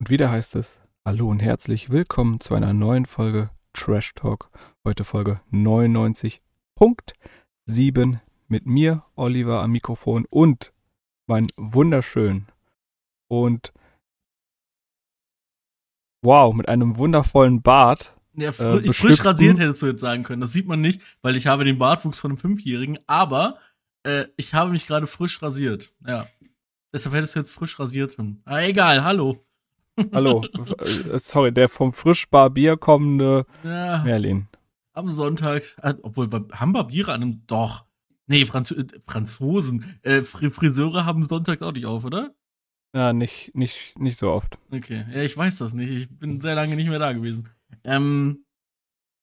Und wieder heißt es Hallo und herzlich willkommen zu einer neuen Folge Trash Talk. Heute Folge 99.7 mit mir, Oliver, am Mikrofon und mein wunderschönen und wow, mit einem wundervollen Bart. Ja, fr äh, frisch rasiert hättest du jetzt sagen können. Das sieht man nicht, weil ich habe den Bartwuchs von einem Fünfjährigen, aber äh, ich habe mich gerade frisch rasiert. Ja. Deshalb hättest du jetzt frisch rasiert. Aber egal, hallo. Hallo, äh, sorry, der vom Frischbarbier kommende ja, Merlin. Am Sonntag, äh, obwohl, haben Barbiere an einem, doch. Nee, Franz äh, Franzosen, äh, Friseure haben Sonntag auch nicht auf, oder? Ja, nicht, nicht, nicht so oft. Okay, ja, ich weiß das nicht. Ich bin sehr lange nicht mehr da gewesen. Ähm,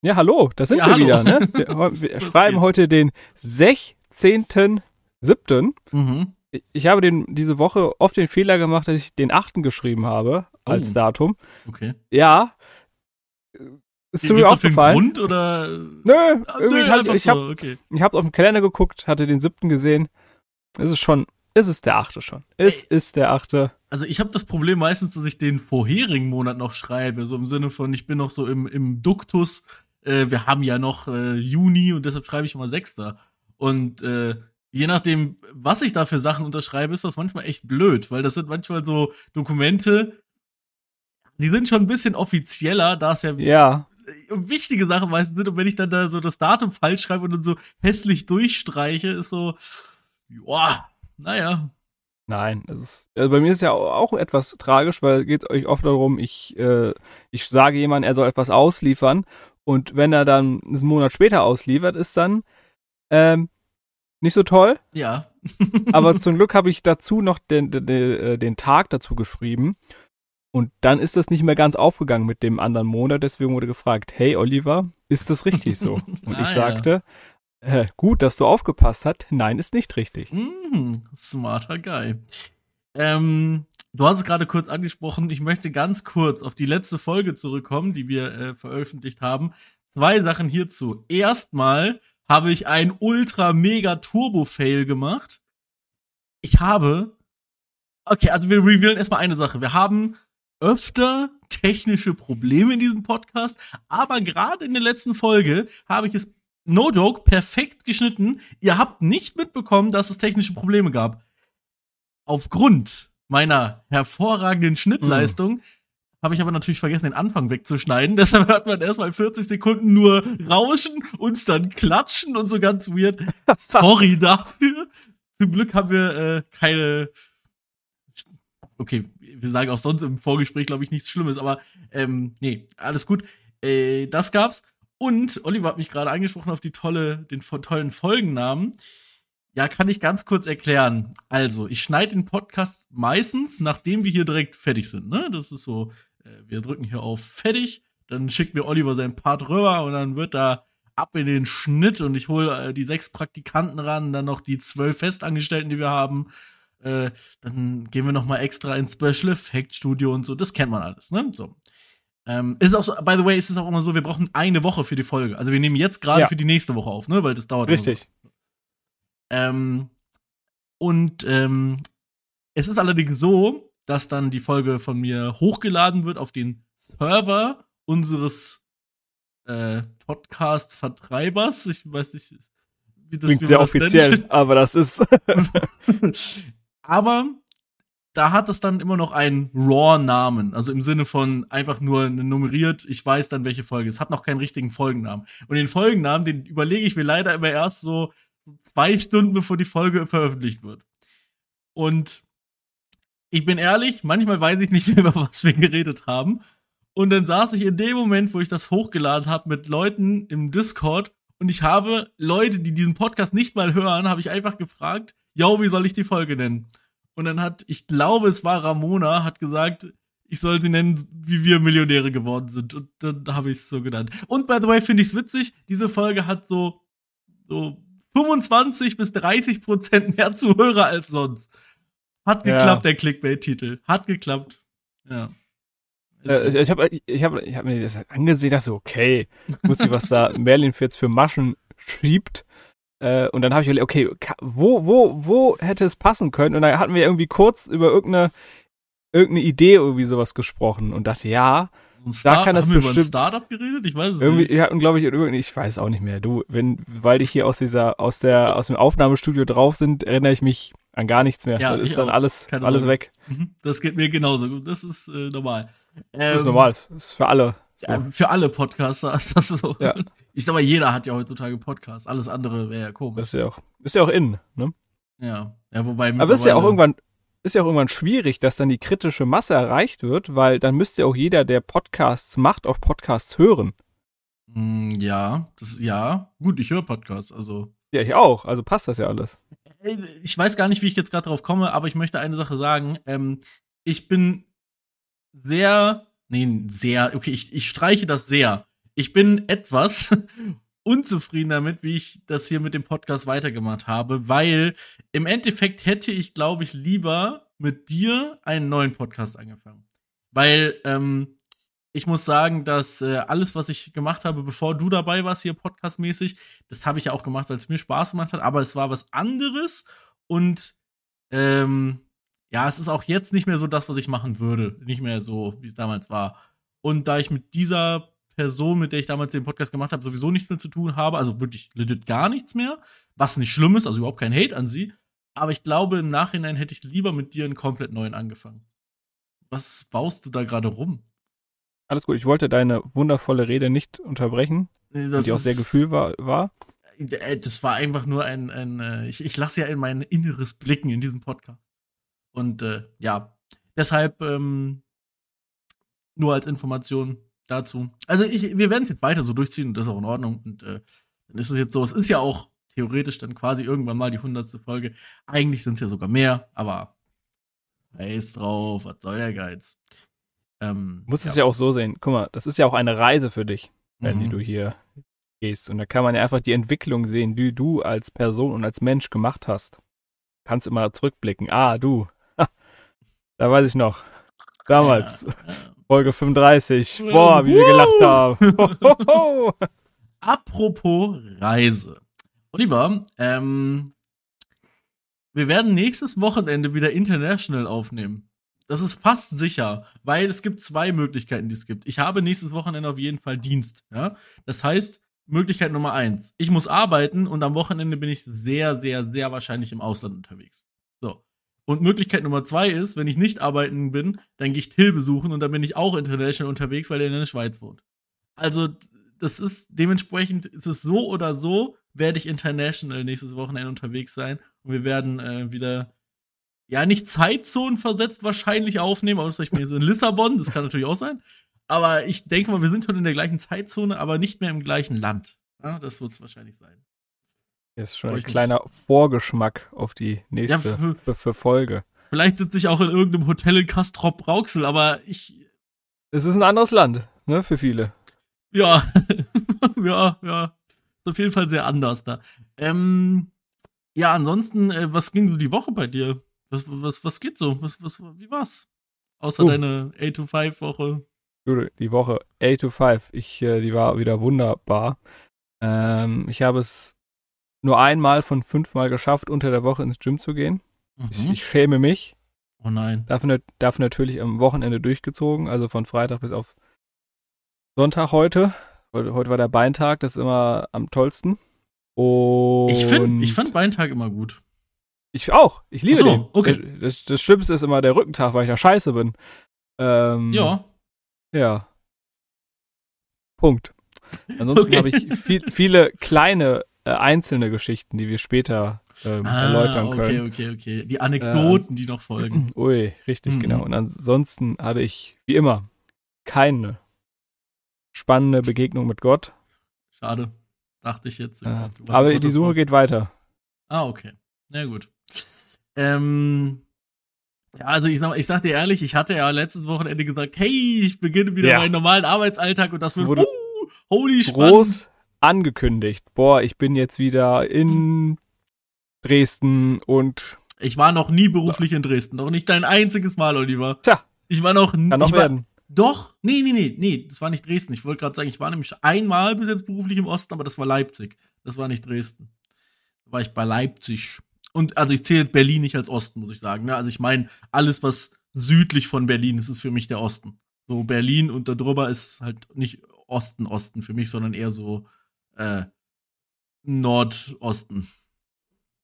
ja, hallo, da sind ja, wir hallo. wieder. Ne? Wir, wir schreiben geht. heute den 16.07. Mhm. Ich habe den, diese Woche oft den Fehler gemacht, dass ich den 8. geschrieben habe als oh. Datum. Okay. Ja. Ist zu mir aufgefallen. Grund oder? Nö, ah, irgendwie nö, halt, ich, so. habe okay. ich hab auf dem Kalender geguckt, hatte den 7. gesehen. Es ist schon, es ist der 8. schon. Es Ey. ist der 8. Also ich habe das Problem meistens, dass ich den vorherigen Monat noch schreibe, so im Sinne von, ich bin noch so im, im Duktus, äh, wir haben ja noch äh, Juni und deshalb schreibe ich immer 6. Und äh, je nachdem, was ich da für Sachen unterschreibe, ist das manchmal echt blöd, weil das sind manchmal so Dokumente, die sind schon ein bisschen offizieller, da es ja, ja. wichtige Sachen meistens sind. Und wenn ich dann da so das Datum falsch schreibe und dann so hässlich durchstreiche, ist so, ja, naja. Nein, ist, also bei mir ist ja auch etwas tragisch, weil geht es euch oft darum, ich, äh, ich sage jemandem, er soll etwas ausliefern und wenn er dann einen Monat später ausliefert, ist dann ähm, nicht so toll. Ja. aber zum Glück habe ich dazu noch den, den, äh, den Tag dazu geschrieben. Und dann ist das nicht mehr ganz aufgegangen mit dem anderen Monat. Deswegen wurde gefragt, hey Oliver, ist das richtig so? Und ah, ich sagte, ja. äh, gut, dass du aufgepasst hast. Nein, ist nicht richtig. Mm, smarter Guy. Ähm, du hast es gerade kurz angesprochen. Ich möchte ganz kurz auf die letzte Folge zurückkommen, die wir äh, veröffentlicht haben. Zwei Sachen hierzu. Erstmal habe ich ein ultra mega Turbo Fail gemacht. Ich habe Okay, also wir revealen erstmal eine Sache. Wir haben öfter technische Probleme in diesem Podcast, aber gerade in der letzten Folge habe ich es no joke perfekt geschnitten. Ihr habt nicht mitbekommen, dass es technische Probleme gab. Aufgrund meiner hervorragenden Schnittleistung mm habe ich aber natürlich vergessen, den Anfang wegzuschneiden. Deshalb hört man erstmal 40 Sekunden nur Rauschen, uns dann klatschen und so ganz weird. Sorry dafür. Zum Glück haben wir äh, keine. Okay, wir sagen auch sonst im Vorgespräch, glaube ich, nichts Schlimmes, aber ähm, nee, alles gut. Äh, das gab's. Und Oliver hat mich gerade angesprochen auf die tolle, den tollen Folgennamen. Ja, kann ich ganz kurz erklären. Also, ich schneide den Podcast meistens, nachdem wir hier direkt fertig sind. Ne? Das ist so äh, wir drücken hier auf fertig, dann schickt mir Oliver seinen Part rüber und dann wird da ab in den Schnitt und ich hole äh, die sechs Praktikanten ran, dann noch die zwölf Festangestellten, die wir haben. Äh, dann gehen wir noch mal extra ins Special Effect Studio und so. Das kennt man alles, ne? So. Ähm, ist auch so, by the way, ist es auch immer so, wir brauchen eine Woche für die Folge. Also wir nehmen jetzt gerade ja. für die nächste Woche auf, ne? Weil das dauert. Richtig. So. Ähm, und ähm, es ist allerdings so, dass dann die Folge von mir hochgeladen wird auf den Server unseres äh, Podcast-Vertreibers. Ich weiß nicht, wie das Klingt sehr offiziell, nennt. aber das ist. aber da hat es dann immer noch einen RAW-Namen. Also im Sinne von einfach nur nummeriert, ich weiß dann, welche Folge. Es hat noch keinen richtigen Folgennamen. Und den Folgennamen, den überlege ich mir leider immer erst so zwei Stunden, bevor die Folge veröffentlicht wird. Und ich bin ehrlich, manchmal weiß ich nicht mehr, über was wir geredet haben. Und dann saß ich in dem Moment, wo ich das hochgeladen habe, mit Leuten im Discord und ich habe Leute, die diesen Podcast nicht mal hören, habe ich einfach gefragt, yo, wie soll ich die Folge nennen? Und dann hat, ich glaube, es war Ramona, hat gesagt, ich soll sie nennen, wie wir Millionäre geworden sind. Und dann habe ich es so genannt. Und by the way, finde ich es witzig, diese Folge hat so, so 25 bis 30 Prozent mehr Zuhörer als sonst. Hat geklappt, ja. der Clickbait-Titel. Hat geklappt. Ja. Äh, ich habe ich hab, ich hab mir das angesehen, dachte so, okay, muss ich, was da Merlin jetzt für Maschen schiebt. Äh, und dann habe ich überlegt, okay, wo, wo, wo hätte es passen können? Und dann hatten wir irgendwie kurz über irgendeine irgendeine Idee irgendwie sowas gesprochen und dachte, ja, da kann das haben bestimmt. Wir über ein Startup geredet? Ich weiß es irgendwie, nicht. Wir hatten, glaube ich, irgendwie, ich weiß auch nicht mehr. Du, wenn, weil ich hier aus dieser, aus der, aus dem Aufnahmestudio drauf sind, erinnere ich mich an gar nichts mehr. Ja, das ist dann auch. alles, Keine alles Sorge. weg. Mhm, Das geht mir genauso. Das ist äh, normal. Das ist Ähm, normal. Das ist für alle. So. Ja, für alle Podcaster ist das so. Ja. Ich sag mal, jeder hat ja heutzutage Podcasts. Alles andere wäre ja komisch. Ist ja auch, ist ja auch in, ne? ja. ja, wobei. Aber ist ja auch irgendwann, ist ja auch irgendwann schwierig, dass dann die kritische Masse erreicht wird, weil dann müsste ja auch jeder, der Podcasts macht, auf Podcasts hören. Mm, Ja, das, ja. Gut, ich höre Podcasts. Also, Ja, ich auch. Also passt das ja alles. Ey, ich weiß gar nicht, wie ich jetzt gerade drauf komme, aber ich möchte eine Sache sagen. Ähm, ich bin sehr, nee, sehr, okay, ich, ich streiche das sehr. Ich bin etwas unzufrieden damit, wie ich das hier mit dem Podcast weitergemacht habe, weil im Endeffekt hätte ich, glaube ich, lieber mit dir einen neuen Podcast angefangen. Weil, ähm, ich muss sagen, dass äh, alles, was ich gemacht habe, bevor du dabei warst, hier podcastmäßig, das habe ich ja auch gemacht, weil es mir Spaß gemacht hat, aber es war was anderes und ähm, ja, es ist auch jetzt nicht mehr so das, was ich machen würde. Nicht mehr so, wie es damals war. Und da ich mit dieser Person, mit der ich damals den Podcast gemacht habe, sowieso nichts mehr zu tun habe, also wirklich legit gar nichts mehr, was nicht schlimm ist, also überhaupt kein Hate an sie, aber ich glaube, im Nachhinein hätte ich lieber mit dir einen komplett neuen angefangen. Was baust du da gerade rum? Alles gut. Ich wollte deine wundervolle Rede nicht unterbrechen, Das die auch sehr Gefühl war. war. Äh, Das war einfach nur ein, ein äh, ich, ich lasse ja in mein Inneres blicken in diesem Podcast. Und äh, ja, deshalb ähm, nur als Information dazu. Also ich, wir werden es jetzt weiter so durchziehen und das ist auch in Ordnung. Und äh, dann ist es jetzt so, es ist ja auch theoretisch dann quasi irgendwann mal die hundertste Folge. Eigentlich sind es ja sogar mehr, aber Weiß drauf, was soll der Geiz? Ähm, Du musst es ja auch so sehen. Guck mal, das ist ja auch eine Reise für dich, wenn Mhm. du hier gehst. Und da kann man ja einfach die Entwicklung sehen, die du als Person und als Mensch gemacht hast. Kannst immer zurückblicken. Ah, du. da weiß ich noch. Damals, Ja, ja. Folge 35. Boah, wie wir gelacht haben. Apropos Reise. Oliver, ähm, wir werden nächstes Wochenende wieder international aufnehmen. Das ist fast sicher, weil es gibt zwei Möglichkeiten, die es gibt. Ich habe nächstes Wochenende auf jeden Fall Dienst. Ja? Das heißt, Möglichkeit Nummer eins, ich muss arbeiten und am Wochenende bin ich sehr, sehr, sehr wahrscheinlich im Ausland unterwegs. So. Und Möglichkeit Nummer zwei ist, wenn ich nicht arbeiten bin, dann gehe ich Till besuchen und dann bin ich auch international unterwegs, weil er in der Schweiz wohnt. Also, das ist dementsprechend, ist es so oder so, werde ich international nächstes Wochenende unterwegs sein und wir werden äh, wieder, ja, nicht Zeitzonen versetzt wahrscheinlich aufnehmen, außer ich bin jetzt in Lissabon, das kann natürlich auch sein. Aber ich denke mal, wir sind schon in der gleichen Zeitzone, aber nicht mehr im gleichen Land. Ja, das wird es wahrscheinlich sein. Ist schon ein kleiner Vorgeschmack auf die nächste Ja, für- für, Folge. Vielleicht sitze ich auch in irgendeinem Hotel in Castrop Rauxel, aber ich, Es ist ein anderes Land, ne, für viele. ja, ja, ja, ist auf jeden Fall sehr anders da. Ähm, ja, ansonsten, äh, was ging so die Woche bei dir? Was, was, was geht so? Was, was, wie war's? Außer Oh. deine 8-to-5-Woche. Gut, Die Woche 8 to 5, ich, äh, die war wieder wunderbar. Ähm, ich habe es nur einmal von fünfmal geschafft, unter der Woche ins Gym zu gehen. Ich, Mhm. ich schäme mich. Oh nein. Dafür, dafür natürlich am Wochenende durchgezogen, also von Freitag bis auf Sonntag heute. Heute, war der Beintag, das ist immer am tollsten. Und Ich finde, ich fand Beintag immer gut. Ich auch. Ich liebe Ach so, den. okay. Das, das Schlimmste ist immer der Rückentag, weil ich da scheiße bin. Ähm, Ja. Ja. Punkt. Ansonsten Okay. habe ich viel, viele kleine äh, einzelne Geschichten, die wir später ähm, erläutern Ah, okay, können. okay, okay. Die Anekdoten, die noch folgen. Ui, richtig, Mhm. genau. Und ansonsten hatte ich, wie immer, keine spannende Begegnung mit Gott. Schade. Dachte ich jetzt. Äh, aber die Suche geht weiter. Ah, okay. Na gut. Ähm, ja, also ich sag, ich sag dir ehrlich, ich hatte ja letztes Wochenende gesagt, hey, ich beginne wieder Ja. meinen normalen Arbeitsalltag und das Es wird uh, holy spannend. Angekündigt. Boah, ich bin jetzt wieder in Dresden und Ich war noch nie beruflich in Dresden, noch nicht ein einziges Mal, Oliver. Tja. Ich war noch nie. kann noch werden. Doch, nee, nee, nee, nee, das war nicht Dresden. Ich wollte gerade sagen, ich war nämlich einmal bis jetzt beruflich im Osten, aber das war Leipzig. Das war nicht Dresden. Da war ich bei Leipzig. Und also ich zähle Berlin nicht als Osten, muss ich sagen. Ne? Also ich meine, alles, was südlich von Berlin ist es für mich der Osten. So Berlin und darüber ist halt nicht Osten, Osten für mich, sondern eher so äh, Nordosten.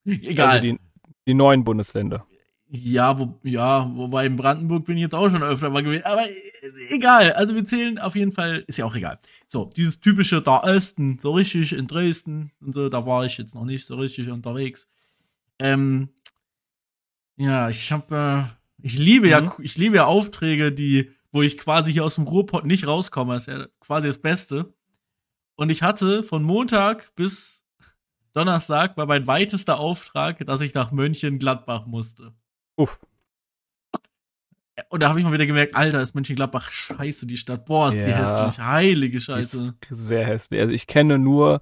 Egal. Also die, die neuen Bundesländer. Ja, wo, ja, wobei in Brandenburg bin ich jetzt auch schon öfter mal gewesen. Aber egal. Also wir zählen auf jeden Fall, ist ja auch egal. So, dieses typische da Osten, so richtig in Dresden und so, da war ich jetzt noch nicht so richtig unterwegs. Ähm, ja, ich habe, äh, ich liebe mhm. ja, ich liebe ja Aufträge, die, wo ich quasi hier aus dem Ruhrpott nicht rauskomme. Das ist ja quasi das Beste. Und ich hatte von Montag bis Donnerstag war mein weitester Auftrag, dass ich nach Mönchengladbach musste. Uff. Und da habe ich mal wieder gemerkt, Alter, ist Mönchengladbach scheiße, die Stadt. Boah, ist ja, die hässlich. Heilige Scheiße. Ist sehr hässlich. Also ich kenne nur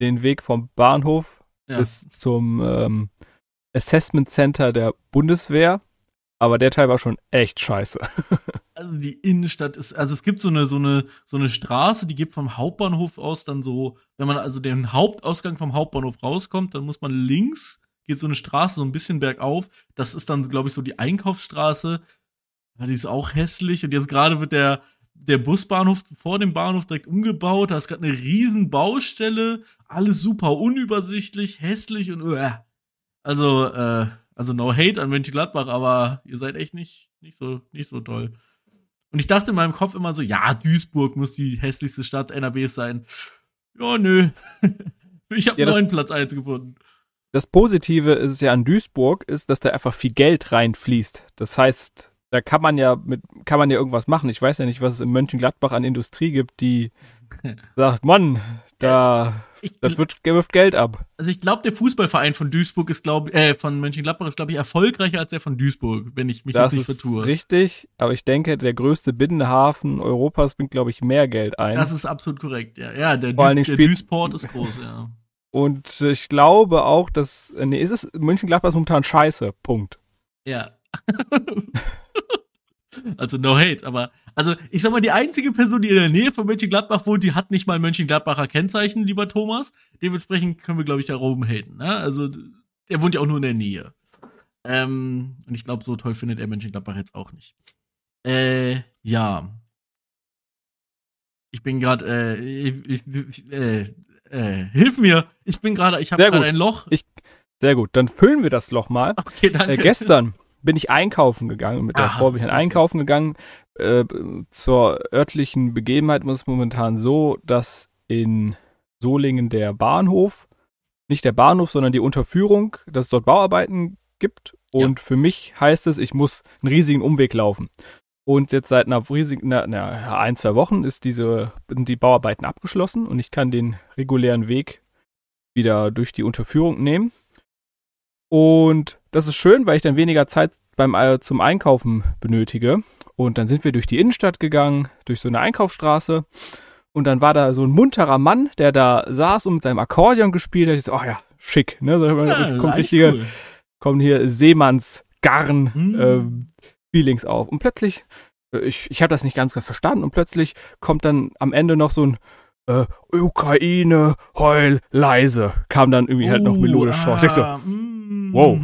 den Weg vom Bahnhof ja. bis zum ähm, Assessment Center der Bundeswehr. Aber der Teil war schon echt scheiße. also die Innenstadt ist, also es gibt so eine, so eine, so eine Straße, die geht vom Hauptbahnhof aus dann so, wenn man also den Hauptausgang vom Hauptbahnhof rauskommt, dann muss man links geht so eine Straße so ein bisschen bergauf. Das ist dann, glaube ich, so die Einkaufsstraße. Die ist auch hässlich. Und jetzt gerade wird der, der Busbahnhof vor dem Bahnhof direkt umgebaut. Da ist gerade eine riesen Baustelle. Alles super unübersichtlich, hässlich und uh. also, äh, also no hate an Mönchengladbach, aber ihr seid echt nicht, nicht so, nicht so toll. Und ich dachte in meinem Kopf immer so, ja, Duisburg muss die hässlichste Stadt NRWs sein. Ja, nö. ich habe ja, neuen Platz 1 gefunden das Positive ist ja an Duisburg, ist, dass da einfach viel Geld reinfließt. Das heißt, da kann man ja mit, kann man ja irgendwas machen. Ich weiß ja nicht, was es in Mönchengladbach an Industrie gibt, die sagt, Mann, da ich, das wird, wirft Geld ab. Also ich glaube, der Fußballverein von Duisburg ist, glaube äh, von Mönchengladbach ist, glaube ich, erfolgreicher als der von Duisburg, wenn ich mich das nicht vertue. Das ist richtig, aber ich denke, der größte Binnenhafen Europas bringt, glaube ich, mehr Geld ein. Das ist absolut korrekt, ja. Ja, der, Vor der Duisport ist groß, ja. Und ich glaube auch, dass. Nee, ist es Mönchengladbach ist momentan scheiße. Punkt. Ja. also no hate, aber also ich sag mal, die einzige Person, die in der Nähe von Mönchengladbach wohnt, die hat nicht mal Mönchengladbacher Kennzeichen, lieber Thomas. Dementsprechend können wir, glaube ich, da oben haten. Ne? Also der wohnt ja auch nur in der Nähe. Ähm, und ich glaube, so toll findet er Mönchengladbach jetzt auch nicht. Äh, ja. Ich bin gerade, äh, ich, ich, äh, äh, hilf mir. Ich bin gerade, ich habe gerade ein Loch. Ich, sehr gut, dann füllen wir das Loch mal. Okay, danke. Äh, gestern bin ich einkaufen gegangen. Mit der Aha, Frau bin ich einkaufen gegangen. Äh, zur örtlichen Begebenheit ist es momentan so, dass in Solingen der Bahnhof, nicht der Bahnhof, sondern die Unterführung, dass es dort Bauarbeiten gibt. Und ja. für mich heißt es, ich muss einen riesigen Umweg laufen. Und jetzt seit einer riesigen, na, na, ein, zwei Wochen ist diese, sind die Bauarbeiten abgeschlossen und ich kann den regulären Weg wieder durch die Unterführung nehmen. Und das ist schön, weil ich dann weniger Zeit beim, äh, zum Einkaufen benötige. Und dann sind wir durch die Innenstadt gegangen, durch so eine Einkaufsstraße. Und dann war da so ein munterer Mann, der da saß und mit seinem Akkordeon gespielt hat. Ich so, oh ja, schick, ne? So, ja, kommt richtige, cool. kommen hier Seemannsgarn, mhm. ähm, Feelings auf. Und plötzlich, äh, ich, ich habe das nicht ganz verstanden, und plötzlich kommt dann am Ende noch so ein äh, Ukraine, heul, leise. Kam dann irgendwie uh, halt noch oh, melodisch ah, Ich so, mm, wow.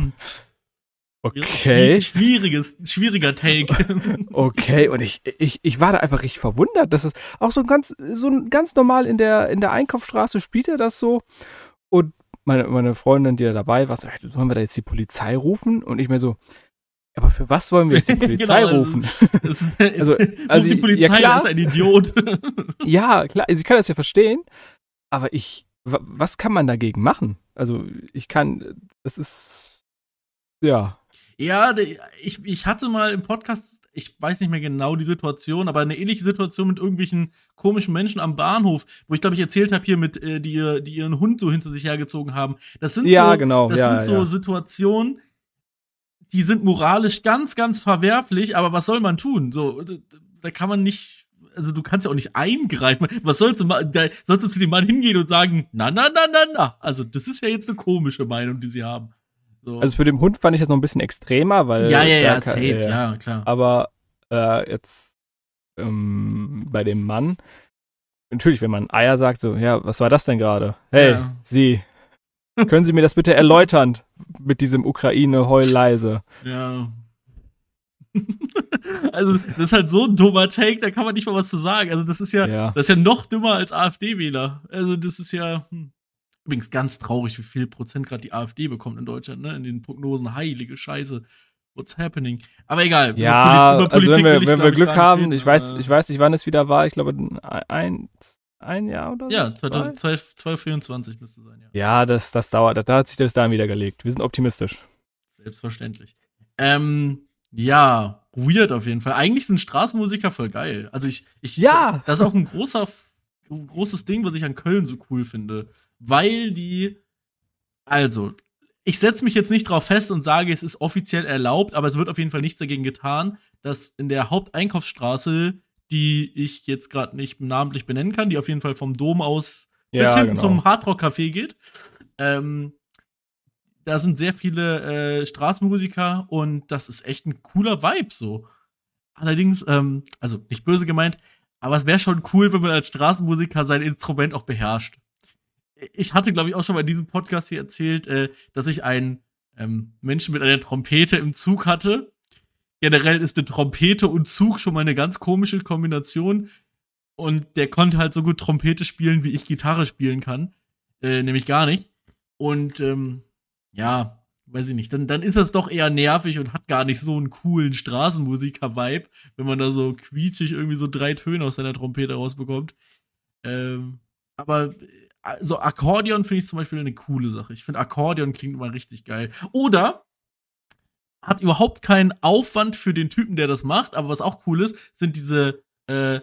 Okay. Schwieriges, schwieriger Take. okay, und ich, ich, ich war da einfach richtig verwundert, dass es auch so ganz, so ganz normal in der, in der Einkaufsstraße spielt er das so. Und meine, meine Freundin, die da dabei war, so, sollen wir da jetzt die Polizei rufen? Und ich mir so, aber für was wollen wir jetzt die Polizei genau, rufen? Ist, also, also die Polizei ja, klar, ist ein Idiot. ja, klar, also ich kann das ja verstehen, aber ich, was kann man dagegen machen? Also ich kann, das ist, ja. Ja, ich, ich hatte mal im Podcast, ich weiß nicht mehr genau die Situation, aber eine ähnliche Situation mit irgendwelchen komischen Menschen am Bahnhof, wo ich glaube ich erzählt habe hier mit, äh, die, die ihren Hund so hinter sich hergezogen haben. Das sind ja, so, genau, das ja, sind so ja. Situationen, die sind moralisch ganz, ganz verwerflich, aber was soll man tun? So, da kann man nicht, also du kannst ja auch nicht eingreifen. Was sollst du machen? Da solltest du dem Mann hingehen und sagen, na, na, na, na, na. Also, das ist ja jetzt eine komische Meinung, die sie haben. So. Also für den Hund fand ich das noch ein bisschen extremer, weil. Ja, ja, ja, safe, äh, ja, klar. Aber äh, jetzt ähm, bei dem Mann, natürlich, wenn man Eier sagt, so, ja, was war das denn gerade? Hey, ja. Sie, können Sie mir das bitte erläutern mit diesem Ukraine-Heul leise? Ja. also, das ist halt so ein dummer Take, da kann man nicht mal was zu sagen. Also, das ist ja, Ja. das ist ja noch dümmer als AfD-Wähler. Also, das ist ja, hm. Übrigens ganz traurig, wie viel Prozent gerade die AfD bekommt in Deutschland, ne? In den Prognosen. Heilige Scheiße. What's happening? Aber egal. Ja, über also wenn wir, wenn wir Glück haben, reden, ich weiß, ich weiß nicht, wann es wieder war, ich glaube ein, ein Jahr oder so. Ja, Zwei? 2000 2024 müsste sein, ja. Ja, das, das dauert, da hat sich das dann wieder gelegt. Wir sind optimistisch. Selbstverständlich. Ähm, ja, weird auf jeden Fall. Eigentlich sind Straßenmusiker voll geil. Also ich, ich, Ja. das ist auch ein großer, ein großes Ding, was ich an Köln so cool finde, weil die, also, ich setze mich jetzt nicht drauf fest und sage, es ist offiziell erlaubt, aber es wird auf jeden Fall nichts dagegen getan, dass in der Haupteinkaufsstraße, die ich jetzt gerade nicht namentlich benennen kann, die auf jeden Fall vom Dom aus bis Ja, hinten genau. zum Hardrock Café geht. Ähm, da sind sehr viele äh, Straßenmusiker und das ist echt ein cooler Vibe so. Allerdings, ähm, also nicht böse gemeint, aber es wäre schon cool, wenn man als Straßenmusiker sein Instrument auch beherrscht. Ich hatte, glaube ich, auch schon in diesem Podcast hier erzählt, äh, dass ich einen ähm, Menschen mit einer Trompete im Zug hatte. Generell ist eine Trompete und Zug schon mal eine ganz komische Kombination. Und der konnte halt so gut Trompete spielen, wie ich Gitarre spielen kann. Äh, nämlich gar nicht. Und ähm, ja, weiß ich nicht. Dann, dann ist das doch eher nervig und hat gar nicht so einen coolen Straßenmusiker-Vibe, wenn man da so quietschig irgendwie so drei Töne aus seiner Trompete rausbekommt. Ähm, aber äh, so Akkordeon finde ich zum Beispiel eine coole Sache. Ich finde Akkordeon klingt immer richtig geil. Oder hat überhaupt keinen Aufwand für den Typen, der das macht, aber was auch cool ist, sind diese äh,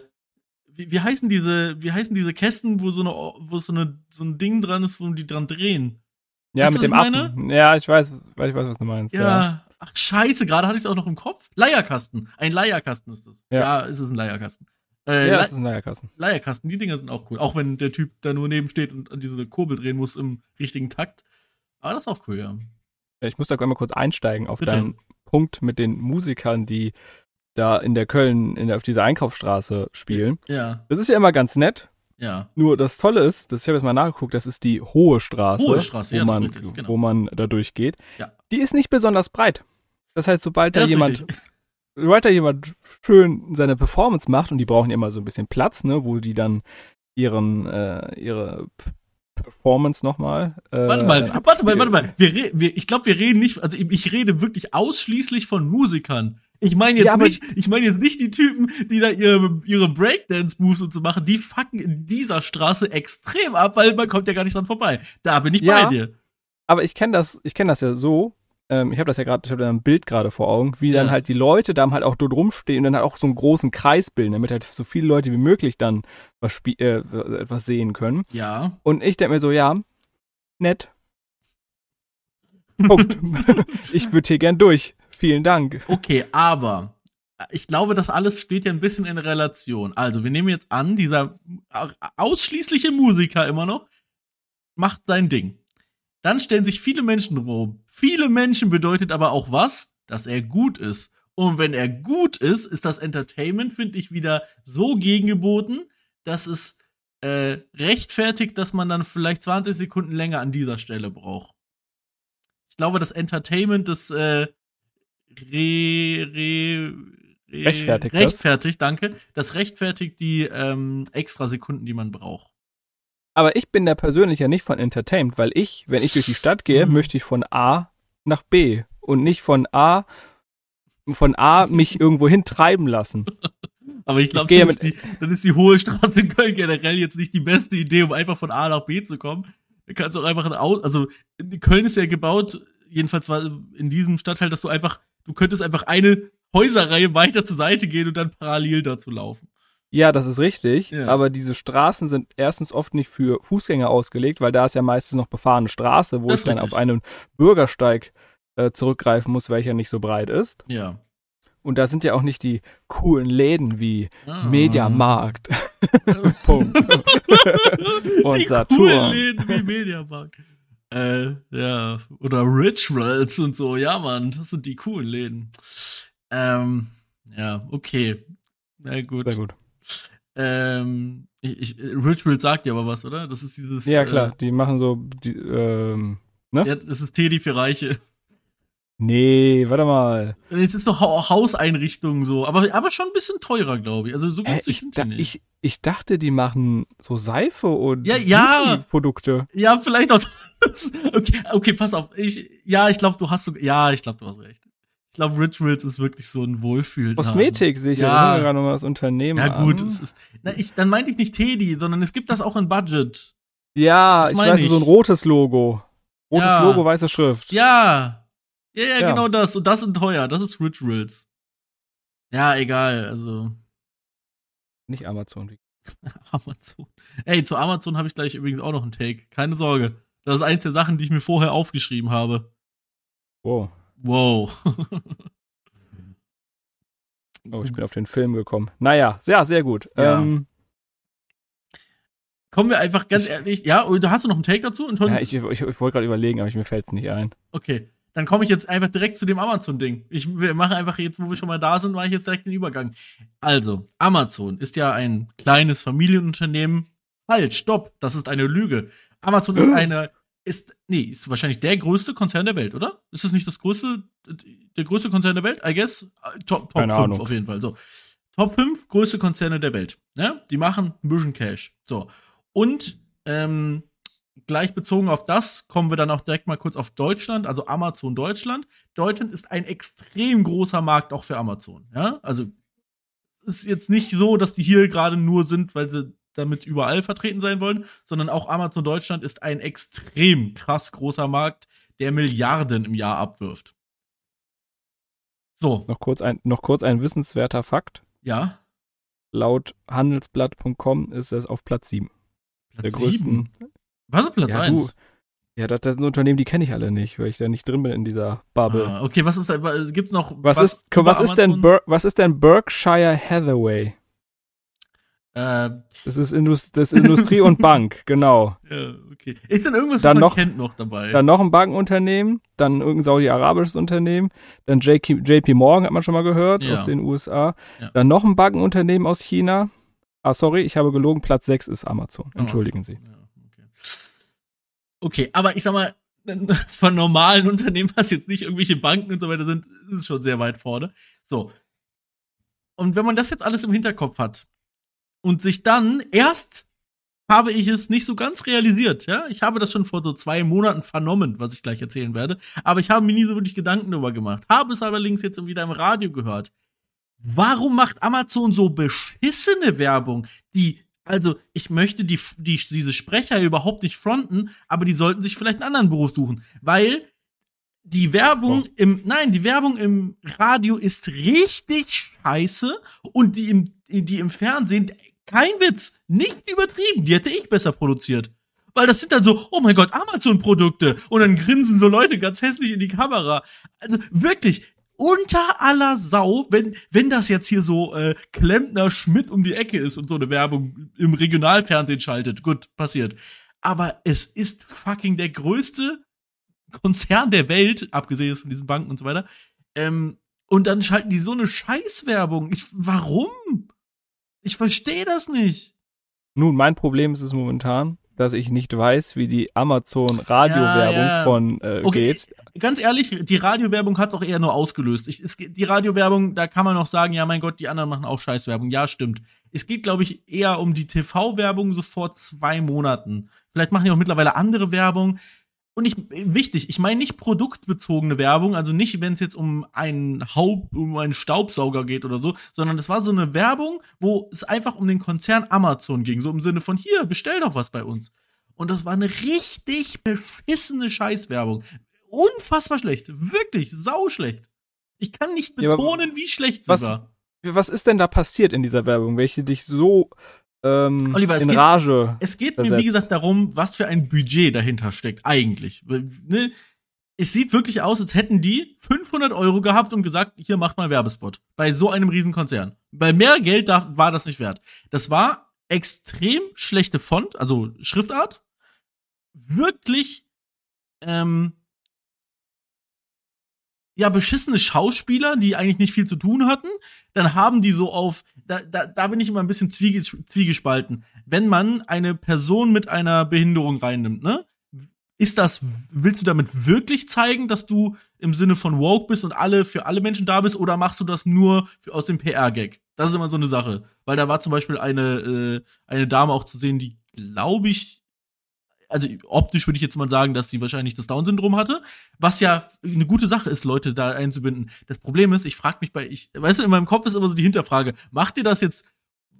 wie, wie heißen diese, wie heißen diese Kästen, wo so eine, wo so eine, so ein Ding dran ist, wo die dran drehen? Ja, Weißt mit dem Affen. Ja, ich weiß, ich weiß, was du meinst. Ja. Ach, scheiße, gerade hatte ich es auch noch im Kopf. Leierkasten. Ein Leierkasten ist das. Ja. Ja, ist es ein Leierkasten. Äh, Ja, das ist ein Leierkasten. Leierkasten, die Dinger sind auch cool. Auch wenn der Typ da nur neben steht und an diese Kurbel drehen muss im richtigen Takt. Aber das ist auch cool, ja. Ich muss da einmal kurz einsteigen auf Bitte. deinen Punkt mit den Musikern, die da in der Köln, in der, auf dieser Einkaufsstraße spielen. Ja, Das ist ja immer ganz nett. ja. Nur das Tolle ist, das ich habe jetzt mal nachgeguckt, das ist die Hohe Straße, Hohe Straße, wo, ja, man, richtig, genau. wo man da durchgeht. Ja. Die ist nicht besonders breit. Das heißt, sobald da jemand, richtig. Da jemand schön seine Performance macht und die brauchen immer so ein bisschen Platz, ne, wo die dann ihren, äh, ihre Performance nochmal. Äh, Warte mal, warte mal, warte mal. Wir, wir, ich glaube, wir reden nicht, also ich rede wirklich ausschließlich von Musikern. Ich meine jetzt Ja, nicht, ich meine jetzt nicht die Typen, die da ihre, ihre Breakdance-Moves und so machen, die fucken in dieser Straße extrem ab, weil man kommt ja gar nicht dran vorbei. Da bin ich Ja. bei dir. Aber ich kenne das, ich kenne das ja so. Ähm, ich habe das ja gerade, ich habe da ein Bild gerade vor Augen, wie dann Ja. halt die Leute da halt auch dort rumstehen und dann halt auch so einen großen Kreis bilden, damit halt so viele Leute wie möglich dann was spie äh, etwas sehen können. Ja. Und ich denke mir so, ja, nett. Punkt. ich würde hier gern durch. Vielen Dank. Okay, aber ich glaube, das alles steht ja ein bisschen in Relation. Also, wir nehmen jetzt an, dieser ausschließliche Musiker immer noch macht sein Ding. Dann stellen sich viele Menschen rum. Viele Menschen bedeutet aber auch was? Dass er gut ist. Und wenn er gut ist, ist das Entertainment, finde ich, wieder so gegengeboten, dass es äh, rechtfertigt, dass man dann vielleicht 20 Sekunden länger an dieser Stelle braucht. Ich glaube, das Entertainment des äh, re, re, re, Rechtfertigt das? rechtfertigt, danke. Das rechtfertigt die ähm, extra Sekunden, die man braucht. Aber ich bin da persönlich ja nicht von entertained, weil ich, wenn ich durch die Stadt gehe, Mhm. möchte ich von A nach B und nicht von A von A mich irgendwo hin treiben lassen. Aber ich glaube, dann, mit- ist die- dann ist die hohe Straße in Köln generell jetzt nicht die beste Idee, um einfach von A nach B zu kommen. Du kannst auch einfach ein Au also in Köln ist ja gebaut, jedenfalls war in diesem Stadtteil, dass du einfach, du könntest einfach eine Häuserreihe weiter zur Seite gehen und dann parallel dazu laufen. Ja, das ist richtig, Ja. aber diese Straßen sind erstens oft nicht für Fußgänger ausgelegt, weil da ist ja meistens noch befahrene Straße, wo Das ich dann ist auf richtig. einen Bürgersteig äh, zurückgreifen muss, welcher nicht so breit ist. Ja. Und da sind ja auch nicht die coolen Läden wie Ah. Mediamarkt. Punkt. Und die Saturn. coolen Läden wie Mediamarkt. äh, ja. Oder Rituals und so. Ja, Mann, das sind die coolen Läden. Ähm, ja, okay. Na gut. Sehr gut. Ähm, ich, ich, Ritual sagt dir aber was, oder? Das ist dieses. Ja, klar, die machen so, die, ähm, Äh, ja, das ist Teddy für Reiche. Nee, warte mal. Es ist doch ha Hauseinrichtungen so, aber, aber schon ein bisschen teurer, glaube ich. Also so günstig ich, sind die nicht. ich, ich dachte, die machen so Seife und Ja, ja. Produkte. ja, vielleicht auch. okay, okay, pass auf. Ich, ja, ich glaube, du hast so, ja, ich glaube, du hast recht. Ich glaube, Rituals ist wirklich so ein Wohlfühl. Kosmetik sehe ich Ja. gerade nochmal das Unternehmen Ja, gut, es ist. Na, ich, dann meinte ich nicht Teddy, sondern es gibt das auch in Budget. Ja, Das ich weiß, ich. so ein rotes Logo. Rotes Ja. Logo, weiße Schrift. Ja. Ja, ja, Ja. genau das. Und das sind teuer. Das ist Rituals. Ja, egal. Also, Nicht Amazon. Amazon. Ey, zu Amazon habe ich gleich übrigens auch noch einen Take. Keine Sorge. Das ist eins der Sachen, die ich mir vorher aufgeschrieben habe. Wow. Wow. Oh, ich bin auf den Film gekommen. Naja, ja, sehr gut. Ja. Ähm, Kommen wir einfach ganz ehrlich. Ja, und hast du noch einen Take dazu? Ja, ich, ich, ich wollte gerade überlegen, aber ich, mir fällt es nicht ein. Okay, dann komme ich jetzt einfach direkt zu dem Amazon-Ding. Ich wir machen einfach jetzt, wo wir schon mal da sind, mache ich jetzt direkt den Übergang. Also, Amazon ist ja ein kleines Familienunternehmen. Halt, stopp, das ist eine Lüge. Amazon ist eine, ist, nee, ist wahrscheinlich der größte Konzern der Welt, oder? Ist es nicht das größte, der größte Konzern der Welt? I guess. Äh, Top, Top Keine 5 Ahnung. auf jeden Fall. So. Top 5 größte Konzerne der Welt. Ne? Die machen ein bisschen Cash. So. Und ähm, gleich bezogen auf das kommen wir dann auch direkt mal kurz auf Deutschland, also Amazon Deutschland. Deutschland ist ein extrem großer Markt auch für Amazon. Ja, also ist jetzt nicht so, dass die hier gerade nur sind, weil sie damit überall vertreten sein wollen, sondern auch Amazon Deutschland ist ein extrem krass großer Markt, der Milliarden im Jahr abwirft. So, Noch kurz ein, noch kurz ein wissenswerter Fakt. ja. Laut handelsblatt.com ist es auf Platz 7. Der Platz sieben. größten. Was ist Platz Ja, 1? du. Ja, das, das sind Unternehmen, die kenne ich alle nicht, weil ich da nicht drin bin in dieser Bubble. Ah, okay, was ist da, gibt's noch was, ist, über was, ist denn? Ber was ist denn Berkshire Hathaway? Äh, Das ist, Indus das Industrie und Bank, genau. ja, okay. Ist denn irgendwas, Dann was man noch- kennt noch dabei? Dann noch ein Bankenunternehmen, dann irgendein saudi-arabisches Unternehmen, dann JK, JP Morgan hat man schon mal gehört Ja. aus den USA, Ja. dann noch ein Bankenunternehmen aus China. Ah, sorry, ich habe gelogen, Platz 6 ist Amazon. Entschuldigen Sie. Ja, okay. okay, aber ich sag mal, von normalen Unternehmen, was jetzt nicht irgendwelche Banken und so weiter sind, ist es schon sehr weit vorne. So. Und wenn man das jetzt alles im Hinterkopf hat und sich dann erst habe ich es nicht so ganz realisiert, ja. Ich habe das schon vor so zwei Monaten vernommen, was ich gleich erzählen werde. Aber ich habe mir nie so wirklich Gedanken darüber gemacht. Habe es allerdings jetzt wieder im Radio gehört. Warum macht Amazon so beschissene Werbung, die also, ich möchte die, die, diese Sprecher überhaupt nicht fronten, aber die sollten sich vielleicht einen anderen Beruf suchen. Weil die Werbung Oh. im, nein, die Werbung im Radio ist richtig scheiße und die im, die im Fernsehen, kein Witz, nicht übertrieben, die hätte ich besser produziert. Weil das sind dann so, oh mein Gott, Amazon-Produkte. Und dann grinsen so Leute ganz hässlich in die Kamera. Also wirklich, unter aller Sau, wenn, wenn das jetzt hier so äh, Klempner Schmidt um die Ecke ist und so eine Werbung im Regionalfernsehen schaltet, gut, passiert. Aber es ist fucking der größte Konzern der Welt, abgesehen von diesen Banken und so weiter. Ähm, und dann schalten die so eine Scheißwerbung. Ich, warum? Ich verstehe das nicht. Nun, mein Problem ist es momentan, dass ich nicht weiß, wie die Amazon-Radiowerbung Ja, ja. von äh, Okay, geht. ganz ehrlich, die Radiowerbung hat auch eher nur ausgelöst. Ich, es, die Radiowerbung, da kann man noch sagen, ja, mein Gott, die anderen machen auch Scheißwerbung. Ja, stimmt. Es geht, glaube ich, eher um die TV-Werbung so vor zwei Monaten. Vielleicht machen die auch mittlerweile andere Werbung. Und ich, wichtig, ich meine nicht produktbezogene Werbung, also nicht, wenn es jetzt um einen Haupt, um einen Staubsauger geht oder so, sondern das war so eine Werbung, wo es einfach um den Konzern Amazon ging, so im Sinne von, hier, bestell doch was bei uns. Und das war eine richtig beschissene Scheißwerbung. Unfassbar schlecht. Wirklich sauschlecht. Ich kann nicht Ja, betonen, wie schlecht sie was- war. Was ist denn da passiert in dieser Werbung, welche dich so ähm, Oliver, es in geht- Rage Es geht mir, versetzt. wie gesagt, darum, was für ein Budget dahinter steckt, eigentlich. Ne? Es sieht wirklich aus, als hätten die 500 Euro gehabt und gesagt, hier macht mal Werbespot. Bei so einem Riesenkonzern. Bei mehr Geld da, war das nicht wert. Das war extrem schlechte Font, also Schriftart. Wirklich, ähm, ja, beschissene Schauspieler, die eigentlich nicht viel zu tun hatten. Dann haben die so auf, da, da, da bin ich immer ein bisschen zwiege, zwiegespalten. Wenn man eine Person mit einer Behinderung reinnimmt, ne? ist das, willst du damit wirklich zeigen, dass du im Sinne von woke bist und alle für alle Menschen da bist, oder machst du das nur für, aus dem PR-Gag? Das ist immer so eine Sache. Weil da war zum Beispiel eine, äh, eine Dame auch zu sehen, die, glaube ich, also optisch würde ich jetzt mal sagen, dass sie wahrscheinlich das Down-Syndrom hatte, was ja eine gute Sache ist, Leute da einzubinden. Das Problem ist, ich frage mich bei, ich, weißt du, in meinem Kopf ist immer so die Hinterfrage, macht ihr das jetzt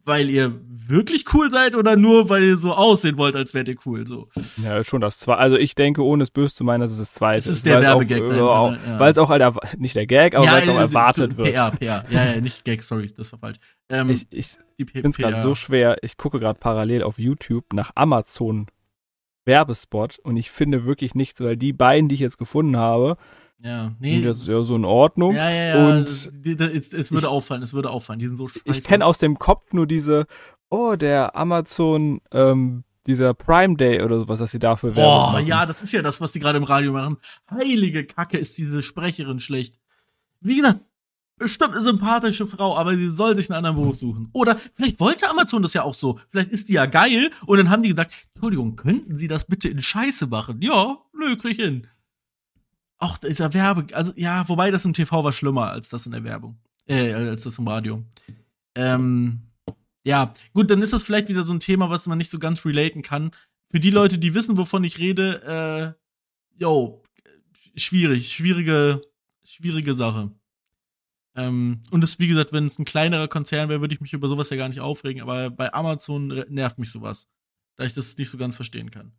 weil ihr wirklich cool seid oder nur weil ihr so aussehen wollt, als wärt ihr cool so. Ja, schon das zweite. Also ich denke, ohne es böse zu meinen, das ist das zweite. Das ist der Werbegag. Äh, ja. Weil es auch halt, nicht der Gag, aber ja, weil es auch erwartet wird. PR, PR. Ja, ja, nicht Gag, sorry, das war falsch. Ähm, ich ich finde es gerade so schwer. Ich gucke gerade parallel auf YouTube nach Amazon Werbespot und ich finde wirklich nichts, weil die beiden, die ich jetzt gefunden habe, ja, nee. Das ist ja so in Ordnung. Ja, ja, ja. Und es, es würde ich, auffallen, es würde auffallen. Die sind so scheiße. Ich kenne aus dem Kopf nur diese, oh, der Amazon, ähm, dieser Prime Day oder sowas, dass sie dafür werden. Boah, ja, das ist ja das, was die gerade im Radio machen. Heilige Kacke, ist diese Sprecherin schlecht. Wie gesagt, bestimmt eine sympathische Frau, aber sie soll sich einen anderen Beruf suchen. Oder vielleicht wollte Amazon das ja auch so. Vielleicht ist die ja geil und dann haben die gesagt, Entschuldigung, könnten Sie das bitte in Scheiße machen? Ja, nö, krieg ich hin. Ach, dieser Werbe, also ja, wobei das im TV war schlimmer als das in der Werbung, äh, als das im Radio. Ähm, ja, gut, dann ist das vielleicht wieder so ein Thema, was man nicht so ganz relaten kann. Für die Leute, die wissen, wovon ich rede, äh, yo, schwierig, schwierige, schwierige Sache. Ähm, und das, wie gesagt, wenn es ein kleinerer Konzern wäre, würde ich mich über sowas ja gar nicht aufregen, aber bei Amazon nervt mich sowas, da ich das nicht so ganz verstehen kann.